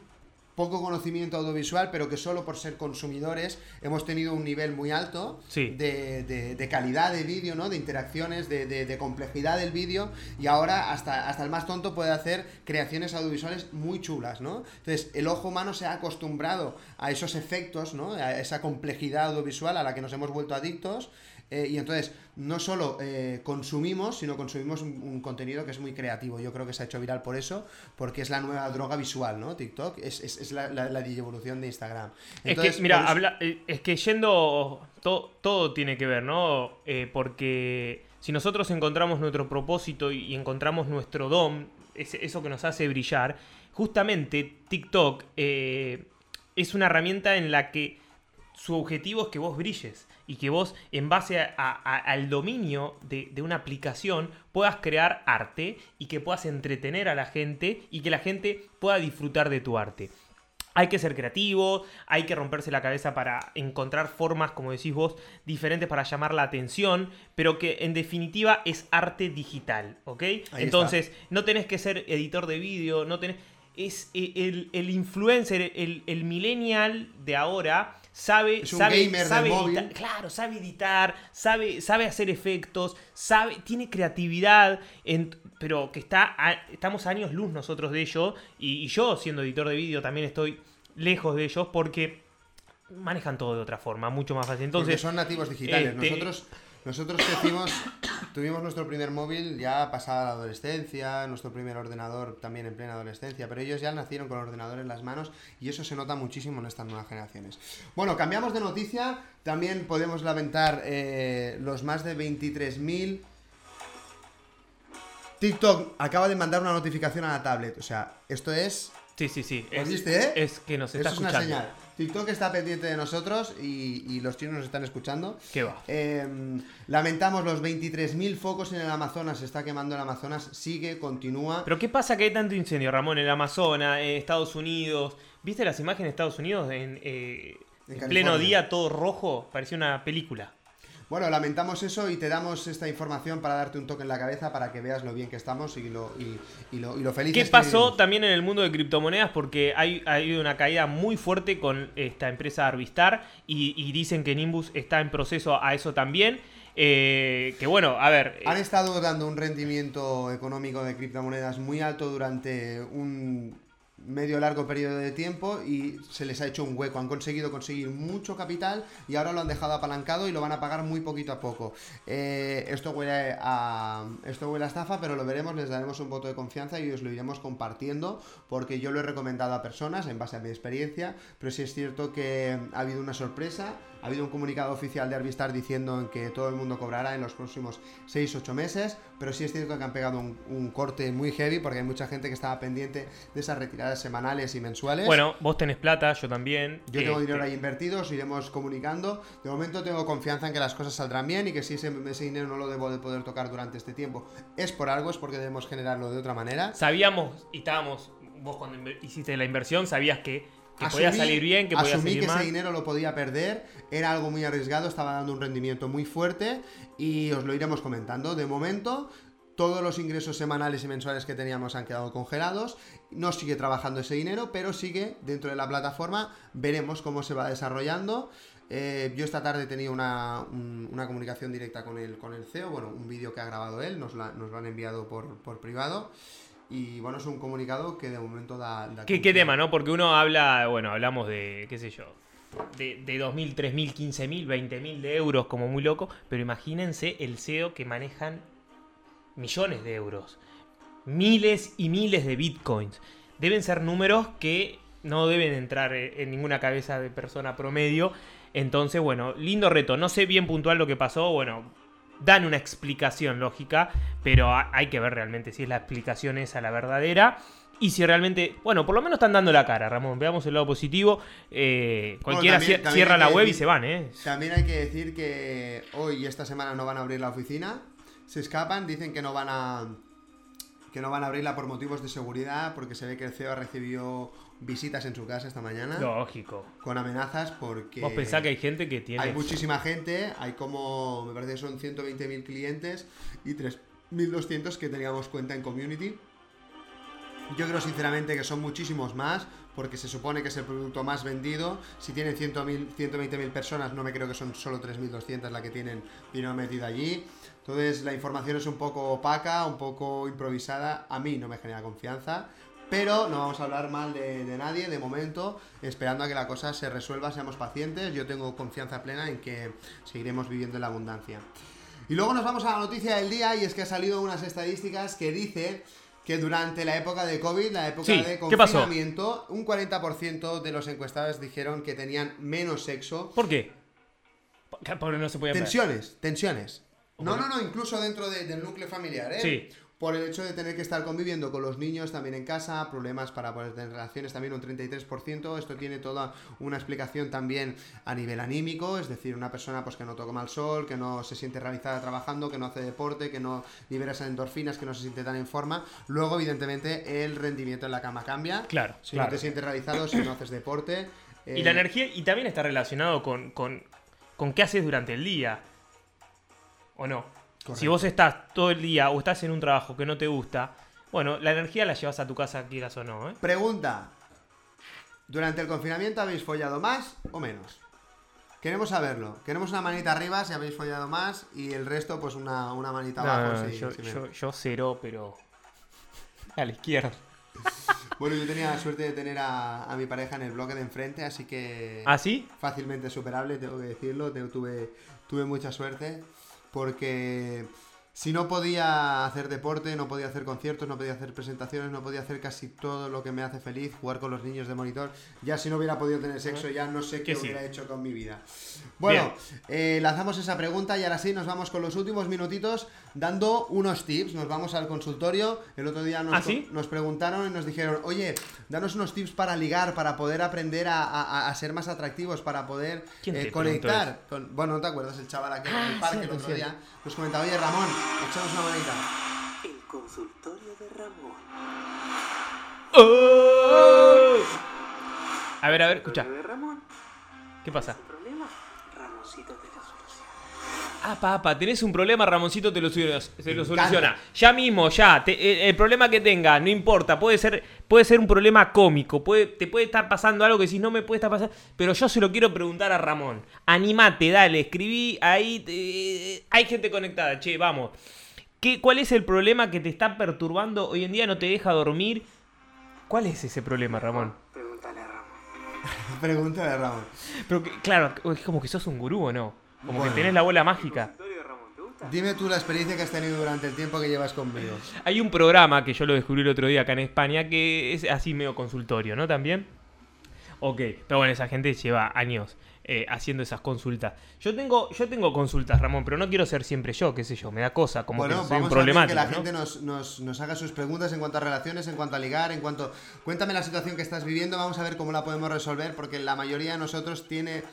poco conocimiento audiovisual, pero que solo por ser consumidores hemos tenido un nivel muy alto de, calidad de vídeo, ¿no? De interacciones, de, complejidad del vídeo, y ahora hasta, hasta el más tonto puede hacer creaciones audiovisuales muy chulas, ¿no? Entonces, el ojo humano se ha acostumbrado a esos efectos, ¿no? A esa complejidad audiovisual a la que nos hemos vuelto adictos, eh, y entonces, no solo eh, consumimos, sino consumimos un, contenido que es muy creativo. Yo creo que se ha hecho viral por eso, porque es la nueva droga visual, ¿no? TikTok es, es, es la, la, evolución de Instagram. es que, mira, habla, eh, es que yendo, todo tiene que ver, ¿no? porque si nosotros encontramos nuestro propósito y, encontramos nuestro don, eso que nos hace brillar, justamente TikTok es una herramienta en la que su objetivo es que vos brilles y que vos, en base a- a- al dominio de, de una aplicación, puedas crear arte y que puedas entretener a la gente y que la gente pueda disfrutar de tu arte. Hay que ser creativo, hay que romperse la cabeza para encontrar formas, como decís vos, diferentes para llamar la atención, pero que en definitiva es arte digital, ¿ok? Entonces, no tenés que ser editor de vídeo, no tenés... Es e- el, el influencer, el, el millennial de ahora sabe, Es un sabe, gamer del sabe móvil. editar- claro, sabe editar, sabe, sabe hacer efectos, sabe, tiene creatividad, en- pero que está, a- estamos años luz nosotros de ello, y, y yo siendo editor de vídeo también estoy lejos de ellos porque manejan todo de otra forma, mucho más fácil. Porque Entonces, son nativos digitales. este- Nosotros, nosotros crecimos, tuvimos nuestro primer móvil ya pasada la adolescencia, nuestro primer ordenador también en plena adolescencia, pero ellos ya nacieron con el ordenador en las manos y eso se nota muchísimo en estas nuevas generaciones. Bueno, cambiamos de noticia, también podemos lamentar eh, los más de 23.000... TikTok acaba de mandar una notificación a la tablet, o sea, esto es sí, sí, sí. ¿Lo Es, viste, eh? es que nos está es una escuchando. señal. TikTok está pendiente de nosotros y, y los chinos nos están escuchando. ¿Qué va? Eh, lamentamos los 23.000 focos en el Amazonas. Se está quemando el Amazonas. Sigue, continúa. Pero ¿qué pasa que hay tanto incendio, Ramón, en el Amazonas, en Estados Unidos? ¿Viste las imágenes de Estados Unidos en, eh, En pleno día, todo rojo? Parecía una película. Bueno, lamentamos eso y te damos esta información para darte un toque en la cabeza para que veas lo bien que estamos y lo, y, y lo, y lo felices ¿Qué pasó también en el mundo de criptomonedas? Porque hay, ha habido una caída muy fuerte con esta empresa Arvistar y, y dicen que Nimbus está en proceso a eso también. Eh, que bueno, a ver. eh, Han estado dando un rendimiento económico de criptomonedas muy alto durante un medio largo periodo de tiempo y se les ha hecho un hueco. Han conseguido conseguir mucho capital y ahora lo han dejado apalancado y lo van a pagar muy poquito a poco. Eh, esto huele a esto huele a estafa, pero lo veremos, les daremos un voto de confianza y os lo iremos compartiendo porque yo lo he recomendado a personas en base a mi experiencia, pero sí es cierto que ha habido una sorpresa. Ha habido un comunicado oficial de Arvistar diciendo en que todo el mundo cobrará en los próximos 6-8 meses, pero sí es cierto que han pegado un, un corte muy heavy porque hay mucha gente que estaba pendiente de esas retiradas semanales y mensuales. bueno, vos tenés plata, yo también. Yo tengo Este, dinero ahí invertido, os iremos comunicando. De momento tengo confianza en que las cosas saldrán bien y que si ese, ese dinero no lo debo de poder tocar durante este tiempo, es por algo, es porque debemos generarlo de otra manera. Sabíamos y estábamos. Vos cuando hiciste la inversión sabías que, que podía Asumí- salir bien, que podía asumí salir que mal. ese dinero lo podía perder, era algo muy arriesgado, estaba dando un rendimiento muy fuerte y os lo iremos comentando. De momento, todos los ingresos semanales y mensuales que teníamos han quedado congelados. No sigue trabajando ese dinero, pero sigue dentro de la plataforma. Veremos cómo se va desarrollando. Eh, yo esta tarde he tenido una, un- una comunicación directa con el, con el CEO, bueno, un vídeo que ha grabado él, nos, la- nos lo han enviado por, por privado. Y bueno, es un comunicado que de momento da... da ¿Qué, tema, no? Porque uno habla, bueno, hablamos de, qué sé yo, de, de 2.000, 3.000, 15.000, 20.000 de euros como muy loco, pero imagínense el CEO que manejan millones de euros, miles y miles de bitcoins. Deben ser números que no deben entrar eh, en ninguna cabeza de persona promedio. Entonces, bueno, lindo reto. No sé bien puntual lo que pasó, bueno, dan una explicación lógica, pero ha- hay que ver realmente si es la explicación esa la verdadera. Y si realmente, bueno, por lo menos están dando la cara, Ramón. Veamos el lado positivo. Eh, cualquiera también cierra la web y se van, ¿eh? También hay que decir que hoy y esta semana no van a abrir la oficina. Se escapan, dicen que no van a que no van a abrirla por motivos de seguridad, porque se ve que el CEO recibió visitas en su casa esta mañana Lógico. con amenazas porque Vos pensás que hay gente que tiene. hay muchísima gente, hay como me parece que son 120.000 clientes y 3.200 que teníamos cuenta en community. Yo creo sinceramente que son muchísimos más, porque se supone que es el producto más vendido. Si tienen 100.000, 120.000 personas, no me creo que son solo 3.200 las que tienen dinero metido allí. Entonces la información es un poco opaca, un poco improvisada. A mí no me genera confianza. Pero no vamos a hablar mal de, de nadie de momento, esperando a que la cosa se resuelva, seamos pacientes. Yo tengo confianza plena en que seguiremos viviendo en la abundancia. Y luego nos vamos a la noticia del día y es que ha salido unas estadísticas que dice que durante la época de COVID, la época Sí, de confinamiento, un 40% de los encuestados dijeron que tenían menos sexo. ¿Por qué? Porque no se podía ver. Tensiones, tensiones. No, no, no, incluso dentro de- del núcleo familiar, ¿eh? Sí. Por el hecho de tener que estar conviviendo con los niños también en casa, problemas para poder tener relaciones también un 33%, esto tiene toda una explicación también a nivel anímico, es decir, una persona pues que no toma el sol, que no se siente realizada trabajando, que no hace deporte, que no libera esas endorfinas, que no se siente tan en forma, luego evidentemente el rendimiento en la cama cambia. Claro, Si claro. no te sientes realizado, si no haces deporte. Y la eh, energía, y también está relacionado con, con, con qué haces durante el día. ¿O no? Si vos estás todo el día o estás en un trabajo que no te gusta, bueno, la energía la llevas a tu casa, quieras o no, ¿eh? Pregunta. ¿Durante el confinamiento habéis follado más o menos? Queremos saberlo. Queremos una manita arriba si habéis follado más y el resto pues una, una manita No, abajo. no, no, si- yo, si me- yo- yo cero, pero a la izquierda. Bueno, yo tenía la suerte de tener a, a mi pareja en el bloque de enfrente, así que ¿Ah, sí? fácilmente superable, tengo que decirlo. Tuve, tuve mucha suerte porque si no podía hacer deporte, no podía hacer conciertos, no podía hacer presentaciones, no podía hacer casi todo lo que me hace feliz, jugar con los niños de monitor, ya si no hubiera podido tener sexo, ya no sé qué sí. hubiera hecho con mi vida. Bueno, eh, lanzamos esa pregunta y ahora sí nos vamos con los últimos minutitos dando unos tips. Nos vamos al consultorio. El otro día nos, ¿Ah, sí? nos preguntaron y nos dijeron, oye, danos unos tips para ligar, para poder aprender a, a- a ser más atractivos, para poder ¿Quién eh, conectar. Con, bueno, ¿no te acuerdas? El chaval aquel en el Ah, parque el otro día nos comentaba, oye Ramón, echamos una manita. El consultorio de Ramón. A ver, a ver, escucha. ¿Consultorio de Ramón? ¿Qué pasa? ¿Sin problema? Ramoncito te. Ah, papá, tenés un problema, Ramoncito te lo, se lo soluciona. Ya mismo, ya. te- eh, el problema que tenga, no importa. Puede ser, puede ser un problema cómico. Puede, te puede estar pasando algo que si no me puede estar pasando. Pero yo se lo quiero preguntar a Ramón. Animate, dale, escribí ahí. eh, hay gente conectada, che, vamos. ¿Qué, ¿Cuál es el problema que te está perturbando hoy en día? ¿No te deja dormir? ¿Cuál es ese problema, Ramón? Pregúntale a Ramón. Pregúntale a Ramón. Pero que- claro, es como que sos un gurú o no. Como Bueno. que tenés la bola mágica. Dime tú la experiencia que has tenido durante el tiempo que llevas conmigo. Hay un programa que yo lo descubrí el otro día acá en España que es así medio consultorio, ¿no? También. Ok, pero bueno, esa gente lleva años eh, haciendo esas consultas. Yo tengo, yo tengo consultas, Ramón, pero no quiero ser siempre yo, qué sé yo, me da cosa, como bueno, que soy un a ver que problemático. la ¿no? gente nos, nos- nos haga sus preguntas en cuanto a relaciones, en cuanto a ligar, en cuanto... Cuéntame la situación que estás viviendo, vamos a ver cómo la podemos resolver, porque la mayoría de nosotros tiene...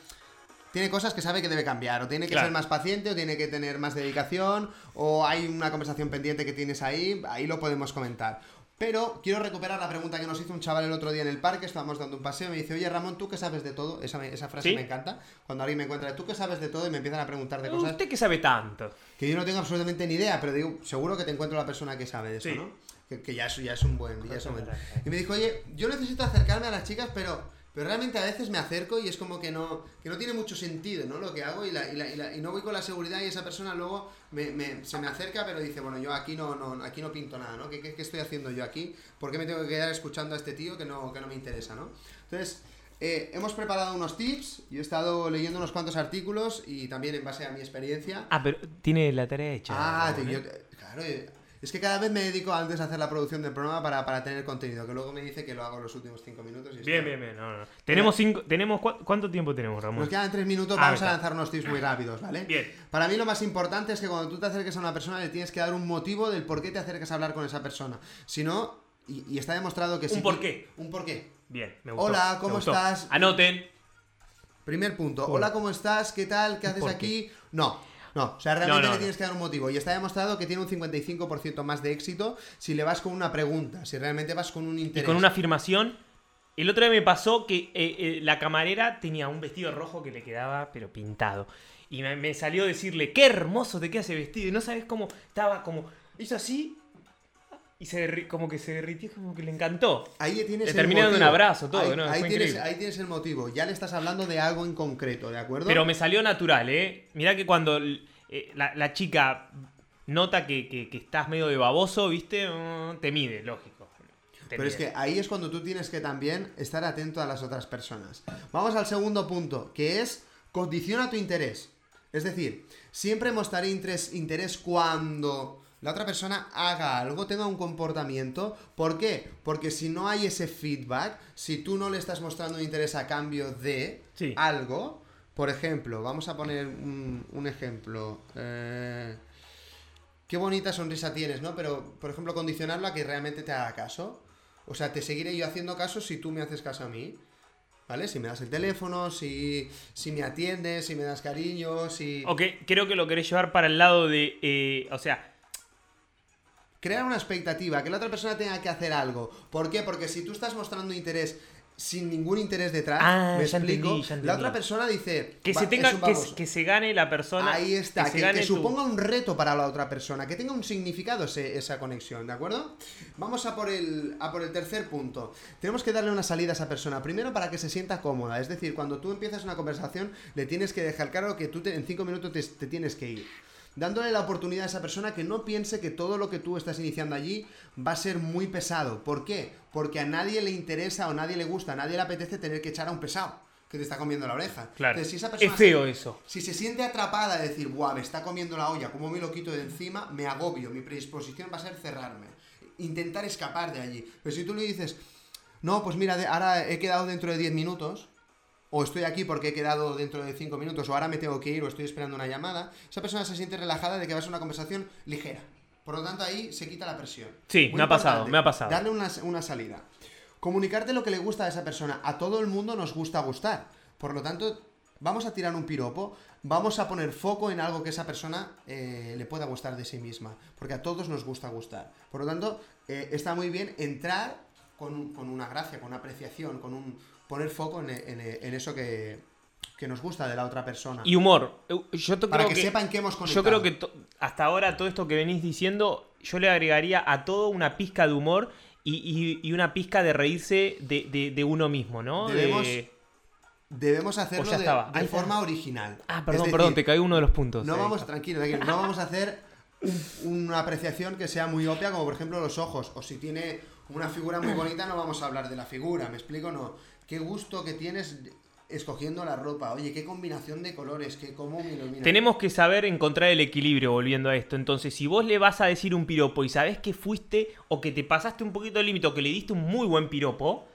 Tiene cosas que sabe que debe cambiar, o tiene que Claro. ser más paciente, o tiene que tener más dedicación, o hay una conversación pendiente que tienes ahí, ahí lo podemos comentar. Pero quiero recuperar la pregunta que nos hizo un chaval el otro día en el parque, estábamos dando un paseo, y me dice, oye Ramón, ¿tú qué sabes de todo? Esa, me- esa frase ¿Sí? me encanta, cuando alguien me encuentra, ¿tú qué sabes de todo? Y me empiezan a preguntar de cosas ¿Usted que sabe tanto? que yo no tengo absolutamente ni idea, pero digo, seguro que te encuentro la persona que sabe de eso, Sí. ¿no? Que, que ya, es, ya es un buen, ya es un buen. Y me dijo, oye, yo necesito acercarme a las chicas, pero, pero realmente a veces me acerco y es como que no, que no tiene mucho sentido, ¿no? Lo que hago y, la, y, la- y la- y no voy con la seguridad y esa persona luego me, me- se me acerca, pero dice, bueno, yo aquí no, no, aquí no pinto nada, ¿no? ¿Qué, qué, qué estoy haciendo yo aquí? ¿Por qué me tengo que quedar escuchando a este tío que no, que no me interesa, ¿no? Entonces... eh, hemos preparado unos tips, yo he estado leyendo unos cuantos artículos y también en base a mi experiencia Ah, pero tiene la tarea hecha. Ah, ¿eh? yo te- claro, eh, es que cada vez me dedico antes a hacer la producción del programa para, para tener contenido, que luego me dice que lo hago en los últimos cinco minutos. Y Bien, bien, bien. No, no. Tenemos cinco. Tenemos, ¿cu- ¿Cuánto tiempo tenemos, Ramón? Nos quedan tres minutos, Ah, vamos a lanzar unos tips muy rápidos, ¿vale? Bien. Para mí lo más importante es que cuando tú te acerques a una persona le tienes que dar un motivo del por qué te acercas a hablar con esa persona. Si no, y, y está demostrado que Un si tú- porqué. Un porqué. Bien, me gustó. Hola, ¿cómo gustó. estás? Anoten. Primer punto. Hola, ¿cómo estás? ¿Qué tal? ¿Qué Un haces aquí? No. No, o sea, realmente No, no, le tienes que dar un motivo. Y está demostrado que tiene un 55% más de éxito si le vas con una pregunta, si realmente vas con un Y interés. con una afirmación. El otro día me pasó que eh, eh, la camarera tenía un vestido rojo que le quedaba, pero pintado. Y me, me salió decirle, qué hermoso te queda ese vestido. Y no sabes cómo estaba como. Hizo así. Y se como que se derritió, como que le encantó. Ahí tienes Le terminé dando un abrazo, todo, ahí, ¿no? ahí tienes, increíble. ahí tienes el motivo. Ya le estás hablando de algo en concreto, ¿de acuerdo? Pero me salió natural, ¿eh? Mirá que cuando eh, la, la chica nota que, que- que estás medio de baboso, ¿viste? Mm, Te mide, lógico. Te Pero es que ahí es cuando tú tienes que también estar atento a las otras personas. Vamos al segundo punto, que es condiciona tu interés. Es decir, siempre mostraré interés, interés cuando la otra persona haga algo, tenga un comportamiento. ¿Por qué? Porque si no hay ese feedback, si tú no le estás mostrando interés a cambio de Sí. algo, por ejemplo, vamos a poner un, un ejemplo. eh, qué bonita sonrisa tienes, ¿no? Pero, por ejemplo, condicionarlo a que realmente te haga caso. O sea, te seguiré yo haciendo caso si tú me haces caso a mí. ¿Vale? Si me das el teléfono, si, si me atiendes, si me das cariño, si... Ok, creo que lo querés llevar para el lado de. eh, o sea, Crear una expectativa, que la otra persona tenga que hacer algo. ¿Por qué? Porque si tú estás mostrando interés sin ningún interés detrás, Ah, me explico, entendí, ya entendí. la otra persona dice... que "Va, se tenga. Que, baboso". que se gane la persona. Ahí está, se que, gane que tu- suponga un reto para la otra persona, que tenga un significado ese- esa conexión, ¿de acuerdo? Vamos a por, el, a por el tercer punto. Tenemos que darle una salida a esa persona, primero para que se sienta cómoda, es decir, cuando tú empiezas una conversación, le tienes que dejar claro que tú te- en cinco minutos te, te tienes que ir. Dándole la oportunidad a esa persona que no piense que todo lo que tú estás iniciando allí va a ser muy pesado. ¿Por qué? Porque a nadie le interesa o nadie le gusta, a nadie le apetece tener que echar a un pesado que te está comiendo la oreja. Claro. Entonces, si esa Es persona feo se- eso. si se siente atrapada de decir, guau, me está comiendo la olla, ¿cómo me lo quito de encima? Me agobio, mi predisposición va a ser cerrarme. Intentar escapar de allí. Pero si tú le dices, no, pues mira, ahora he quedado dentro de 10 minutos, o estoy aquí porque he quedado dentro de 5 minutos, o ahora me tengo que ir, o estoy esperando una llamada, esa persona se siente relajada de que va a ser una conversación ligera. Por lo tanto, ahí se quita la presión. Sí, me ha pasado, me ha pasado. Darle una, una salida. Comunicarte lo que le gusta a esa persona. A todo el mundo nos gusta gustar. Por lo tanto, vamos a tirar un piropo, vamos a poner foco en algo que esa persona eh, le pueda gustar de sí misma. Porque a todos nos gusta gustar. Por lo tanto, eh, está muy bien entrar con, un- con una gracia, con una apreciación, con un poner foco en, en- en eso que, que nos gusta de la otra persona. Y humor. Yo Para creo que sepan que hemos Yo conectado. creo que hasta ahora todo esto que venís diciendo, yo le agregaría a todo una pizca de humor y, y- y una pizca de reírse de, de- de uno mismo, ¿no? Debemos De- Debemos hacerlo de, estaba. de Ahí está. forma original. Ah, perdón, decir, perdón, te caí uno de los puntos. No vamos, tranquilo, tranquilo, no vamos a hacer un- una apreciación que sea muy obvia, como por ejemplo los ojos. O si tiene una figura muy bonita, no vamos a hablar de la figura, ¿me explico? No. Qué gusto que tienes escogiendo la ropa. Oye, qué combinación de colores, que cómo me ilumina. Tenemos que saber encontrar el equilibrio volviendo a esto. Entonces, si vos le vas a decir un piropo y sabés que fuiste o que te pasaste un poquito el límite o que le diste un muy buen piropo,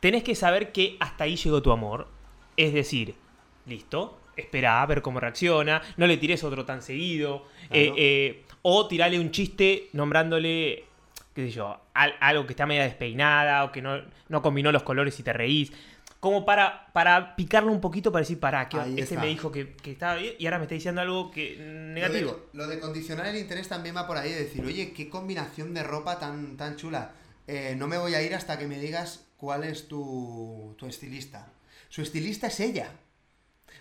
tenés que saber que hasta ahí llegó tu amor. Es decir, listo, espera a ver cómo reacciona, no le tires otro tan seguido, Claro. eh, eh, o tirale un chiste nombrándole, qué sé yo, al- algo que está media despeinada o que no, no combinó los colores y te reís. Como para, para picarlo un poquito para decir, pará, que este me dijo que, que estaba bien y ahora me está diciendo algo que negativo. Lo de, lo de condicionar el interés también va por ahí, de decir, oye, qué combinación de ropa tan, tan chula. Eh, no me voy a ir hasta que me digas cuál es tu, tu estilista. Su estilista es ella.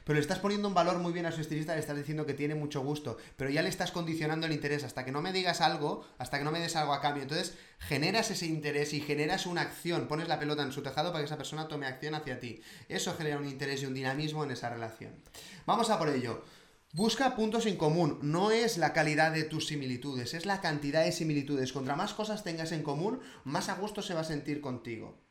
Pero le estás poniendo un valor muy bien a su estilista, le estás diciendo que tiene mucho gusto, pero ya le estás condicionando el interés hasta que no me digas algo, hasta que no me des algo a cambio. Entonces generas ese interés y generas una acción, pones la pelota en su tejado para que esa persona tome acción hacia ti. Eso genera un interés y un dinamismo en esa relación. Vamos a por ello. Busca puntos en común, no es la calidad de tus similitudes, es la cantidad de similitudes. Contra más cosas tengas en común, más a gusto se va a sentir contigo.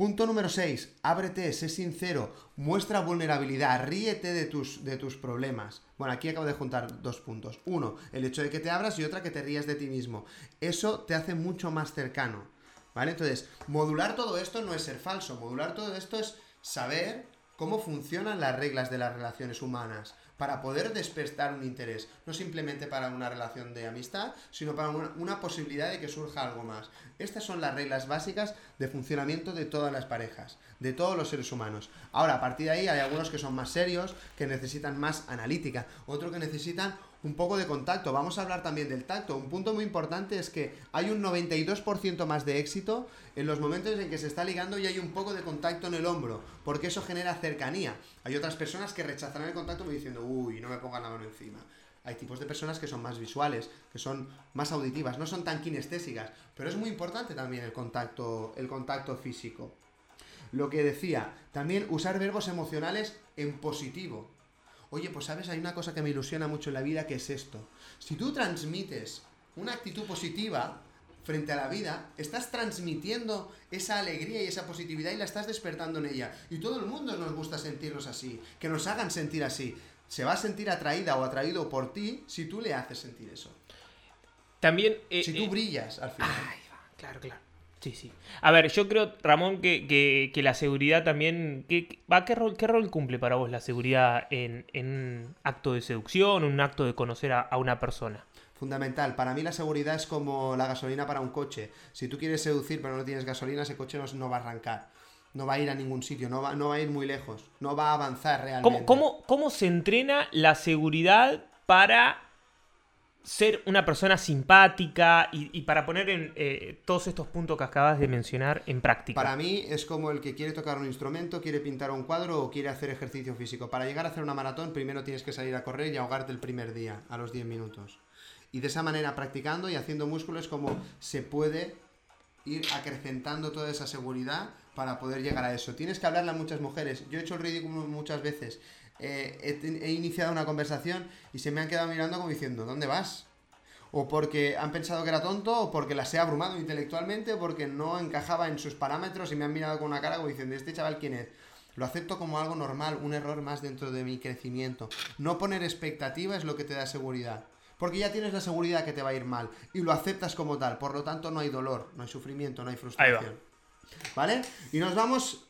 Punto número 6. Ábrete, sé sincero, muestra vulnerabilidad, ríete de tus, de tus problemas. Bueno, aquí acabo de juntar dos puntos. Uno, el hecho de que te abras y otra que te rías de ti mismo. Eso te hace mucho más cercano. ¿Vale? Entonces, modular todo esto no es ser falso. Modular todo esto es saber cómo funcionan las reglas de las relaciones humanas para poder despertar un interés, no simplemente para una relación de amistad, sino para una, posibilidad de que surja algo más. Estas son las reglas básicas de funcionamiento de todas las parejas, de todos los seres humanos. Ahora, a partir de ahí hay algunos que son más serios, que necesitan más analítica, otros que necesitan un poco de contacto. Vamos a hablar también del tacto. Un punto muy importante es que hay un 92% más de éxito en los momentos en que se está ligando y hay un poco de contacto en el hombro, porque eso genera cercanía. Hay otras personas que rechazarán el contacto diciendo, uy, no me pongan la mano encima. Hay tipos de personas que son más visuales, que son más auditivas, no son tan kinestésicas, pero es muy importante también el contacto, el contacto físico. Lo que decía, también usar verbos emocionales en positivo. Oye, pues sabes, hay una cosa que me ilusiona mucho en la vida que es esto. Si tú transmites una actitud positiva frente a la vida, estás transmitiendo esa alegría y esa positividad y la estás despertando en ella. Y todo el mundo nos gusta sentirnos así, que nos hagan sentir así. Se va a sentir atraída o atraído por ti si tú le haces sentir eso. También... eh, Si tú eh, brillas al final. Ahí va, claro, claro. Sí, sí. A ver, yo creo, Ramón, que, que- que la seguridad también... Que, va, ¿qué, rol, ¿Qué rol cumple para vos la seguridad en, en un acto de seducción, un acto de conocer a, a una persona? Fundamental. Para mí la seguridad es como la gasolina para un coche. Si tú quieres seducir pero no tienes gasolina, ese coche no, no va a arrancar. No va a ir a ningún sitio, no va, no va a ir muy lejos. No va a avanzar realmente. ¿Cómo, cómo, cómo se entrena la seguridad para ser una persona simpática y, para poner en, eh, todos estos puntos que acabas de mencionar en práctica? Para mí es como el que quiere tocar un instrumento, quiere pintar un cuadro o quiere hacer ejercicio físico. Para llegar a hacer una maratón, primero tienes que salir a correr y ahogarte el primer día, a los 10 minutos. Y de esa manera, practicando y haciendo músculo, es como se puede ir acrecentando toda esa seguridad para poder llegar a eso. Tienes que hablarle a muchas mujeres. Yo he hecho el ridículo muchas veces. Eh, he, he iniciado una conversación y se me han quedado mirando como diciendo, ¿dónde vas? O porque han pensado que era tonto, o porque las he abrumado intelectualmente, o porque no encajaba en sus parámetros y me han mirado con una cara como diciendo, ¿este chaval quién es? Lo acepto como algo normal, un error más dentro de mi crecimiento. No poner expectativa es lo que te da seguridad. Porque ya tienes la seguridad que te va a ir mal y lo aceptas como tal. Por lo tanto, no hay dolor, no hay sufrimiento, no hay frustración. ¿Vale? Y nos vamos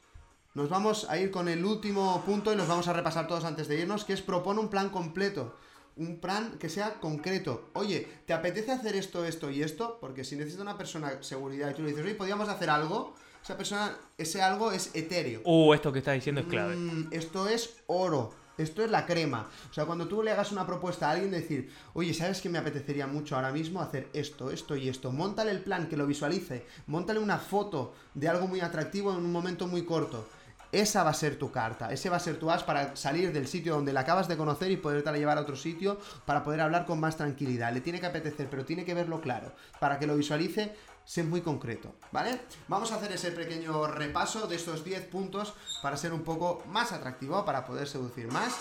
nos vamos a ir con el último punto y los vamos a repasar todos antes de irnos, que es propone un plan completo. Un plan que sea concreto. Oye, ¿te apetece hacer esto, esto y esto? Porque si necesita una persona seguridad y tú le dices, oye, ¿podríamos hacer algo? Esa persona, ese algo es etéreo. Uh, esto que estás diciendo es clave. Mm, esto es oro. Esto es la crema. O sea, cuando tú le hagas una propuesta a alguien, decir, oye, ¿sabes que me apetecería mucho ahora mismo hacer esto, esto y esto? Móntale el plan, que lo visualice. Móntale una foto de algo muy atractivo en un momento muy corto. Esa va a ser tu carta, ese va a ser tu as para salir del sitio donde la acabas de conocer y poderte llevar a otro sitio para poder hablar con más tranquilidad. Le tiene que apetecer, pero tiene que verlo claro. Para que lo visualice, sé muy concreto, ¿vale? Vamos a hacer ese pequeño repaso de estos 10 puntos para ser un poco más atractivo, para poder seducir más.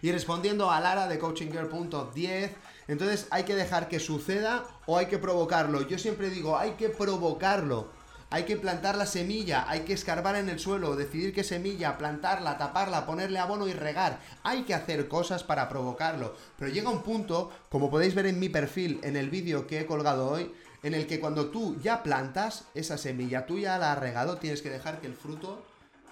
Y respondiendo a Lara de coachinggirl.10, entonces hay que dejar que suceda o hay que provocarlo. Yo siempre digo, hay que provocarlo. Hay que plantar la semilla, hay que escarbar en el suelo, decidir qué semilla, plantarla, taparla, ponerle abono y regar. Hay que hacer cosas para provocarlo. Pero llega un punto, como podéis ver en mi perfil, en el vídeo que he colgado hoy, en el que cuando tú ya plantas esa semilla, tú ya la has regado, tienes que dejar que el fruto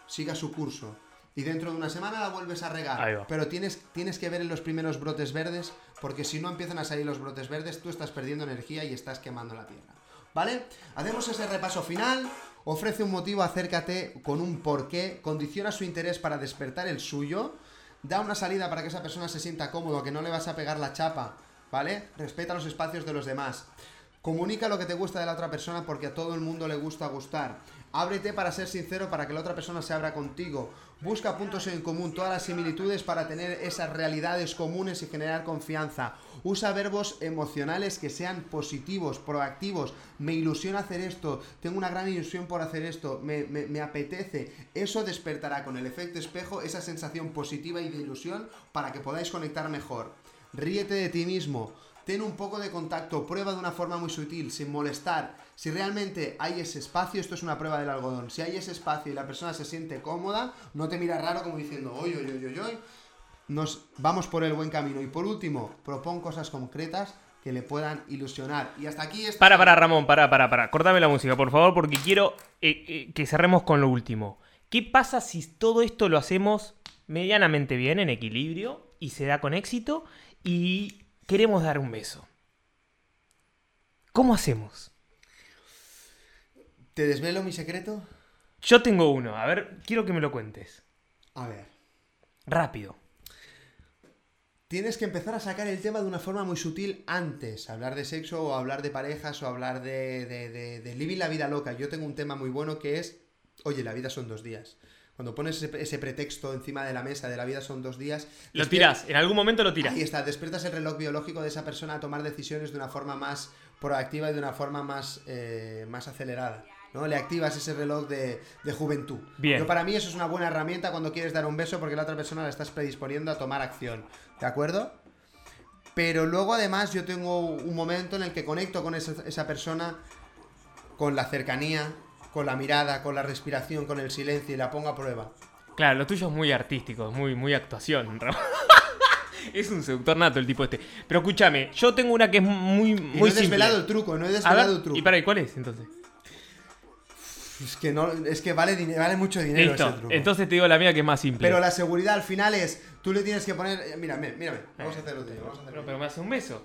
siga su curso. Y dentro de una semana la vuelves a regar. Pero tienes, tienes que ver en los primeros brotes verdes, porque si no empiezan a salir los brotes verdes, tú estás perdiendo energía y estás quemando la tierra. ¿Vale? Hacemos ese repaso final. Ofrece un motivo, acércate con un porqué, condiciona su interés para despertar el suyo, da una salida para que esa persona se sienta cómodo, que no le vas a pegar la chapa, ¿vale? Respeta los espacios de los demás. Comunica lo que te gusta de la otra persona porque a todo el mundo le gusta gustar. Ábrete para ser sincero para que la otra persona se abra contigo. Busca puntos en común, todas las similitudes para tener esas realidades comunes y generar confianza. Usa verbos emocionales que sean positivos, proactivos. Me ilusiona hacer esto, tengo una gran ilusión por hacer esto, me, apetece. Eso despertará con el efecto espejo esa sensación positiva y de ilusión para que podáis conectar mejor. Ríete de ti mismo. Ten un poco de contacto, prueba de una forma muy sutil, sin molestar. Si realmente hay ese espacio, esto es una prueba del algodón. Si hay ese espacio y la persona se siente cómoda, no te mira raro como diciendo, oye, oye, oye, oye, nos vamos por el buen camino. Y por último, propon cosas concretas que le puedan ilusionar. Y hasta aquí está. Para, para, Ramón, para, para, para. Cortame la música, por favor, porque quiero eh, eh, que cerremos con lo último. ¿Qué pasa si todo esto lo hacemos medianamente bien, en equilibrio, y se da con éxito, y queremos dar un beso? ¿Cómo hacemos? ¿Te desvelo mi secreto? Yo tengo uno, a ver, quiero que me lo cuentes. A ver. Rápido. Tienes que empezar a sacar el tema de una forma muy sutil antes. Hablar de sexo o hablar de parejas o hablar de, de, de- de living la vida loca. Yo tengo un tema muy bueno que es, oye, la vida son dos días. Cuando pones ese, ese pretexto encima de la mesa de la vida son dos días... Lo tiras, en algún momento lo tiras. Ahí está, despiertas el reloj biológico de esa persona a tomar decisiones de una forma más proactiva y de una forma más, eh, más acelerada. ¿no? Le activas ese reloj de, de juventud. Bien. Yo para mí eso es una buena herramienta cuando quieres dar un beso porque la otra persona la estás predisponiendo a tomar acción. ¿De acuerdo? Pero luego además yo tengo un momento en el que conecto con esa, esa persona con la cercanía, con la mirada, con la respiración, con el silencio y la pongo a prueba. Claro, lo tuyo es muy artístico, es muy, muy actuación. Es un seductor nato el tipo este. Pero escúchame, yo tengo una que es muy, Y muy no he simple. desvelado el truco, no he ver, desvelado el truco. ¿y para ¿y cuál es entonces? Es que, no, es que vale, vale mucho dinero ese Listo. truco. Entonces te digo la mía que es más simple. Pero la seguridad al final es, tú le tienes que poner... eh, Mírame, mírame, vamos a hacer lo tuyo, vamos a hacer No, lo pero me hace un beso.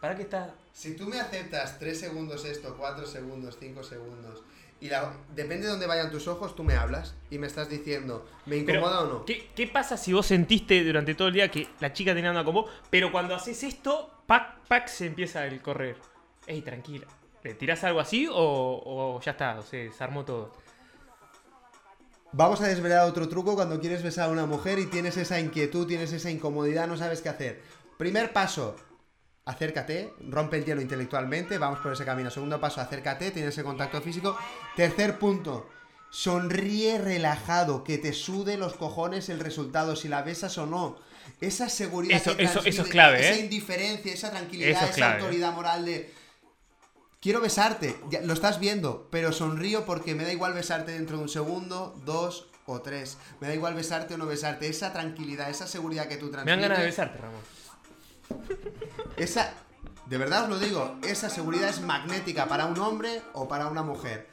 ¿Para qué está? Si tú me aceptas 3 segundos esto, 4 segundos, 5 segundos, y la- depende de dónde vayan tus ojos, tú me hablas y me estás diciendo, ¿me Pero, incomoda o no? ¿qué, qué pasa si vos sentiste durante todo el día que la chica tenía onda con vos, pero cuando haces esto, pac, pac, se empieza el correr? Ey, tranquila. ¿Le tirás algo así o, o ya está? O se armó todo. Vamos a desvelar otro truco cuando quieres besar a una mujer y tienes esa inquietud, tienes esa incomodidad, no sabes qué hacer. Primer paso, acércate, rompe el hielo intelectualmente, vamos por ese camino. Segundo paso, acércate, tienes ese contacto físico. Tercer punto, sonríe relajado, que te sude los cojones el resultado, si la besas o no. Esa seguridad Eso- que eso- eso es clave, esa ¿eh? indiferencia, esa tranquilidad, es esa ¿eh? autoridad moral de quiero besarte, ya, lo estás viendo, pero sonrío porque me da igual besarte dentro de un segundo, dos o tres. Me da igual besarte o no besarte. Esa tranquilidad, esa seguridad que tú Me transmites. dan ganas de besarte, Ramón. Esa, de verdad os lo digo, esa seguridad es magnética para un hombre o para una mujer.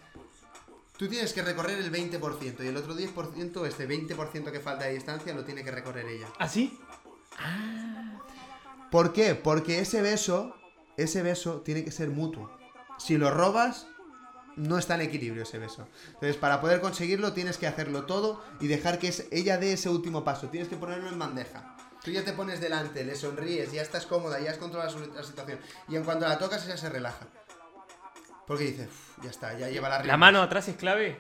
Tú tienes que recorrer el 20% y el otro 10%, este 20% que falta de distancia, lo tiene que recorrer ella. ¿Ah, sí? ¿Por qué? Porque ese beso, ese beso tiene que ser mutuo. Si lo robas, no está en equilibrio ese beso. Entonces, para poder conseguirlo, tienes que hacerlo todo y dejar que es- ella dé ese último paso. Tienes que ponerlo en bandeja. Tú ya te pones delante, le sonríes, ya estás cómoda, ya has controlado la situación. Y en cuanto la tocas, ella se relaja. Porque dice, "Uf, ya está, ya lleva la ¿La rienda". mano atrás es clave?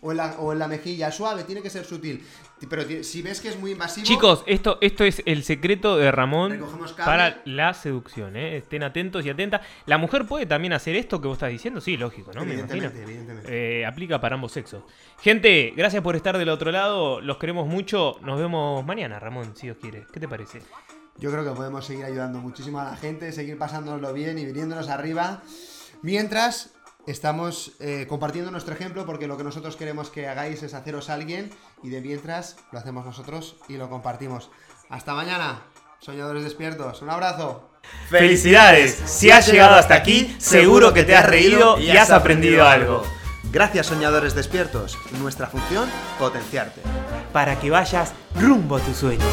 O en, la, o en la mejilla, suave, tiene que ser sutil. Pero si ves que es muy invasivo... Chicos, esto, esto es el secreto de Ramón para la seducción, ¿eh? Estén atentos y atentas. ¿La mujer puede también hacer esto que vos estás diciendo? Sí, lógico, ¿no? Me. Evidentemente, evidentemente. Eh, aplica para ambos sexos. Gente, gracias por estar del otro lado. Los queremos mucho. Nos vemos mañana, Ramón, si Dios quiere. ¿Qué te parece? Yo creo que podemos seguir ayudando muchísimo a la gente, seguir pasándonoslo bien y viniéndonos arriba. Mientras estamos eh, compartiendo nuestro ejemplo, porque lo que nosotros queremos que hagáis es haceros alguien, y de mientras lo hacemos nosotros y lo compartimos. Hasta mañana, soñadores despiertos. Un abrazo. ¡Felicidades! Si has llegado hasta aquí, seguro que te has reído y has aprendido algo. Gracias soñadores despiertos. Nuestra función, potenciarte. Para que vayas rumbo a tu sueño.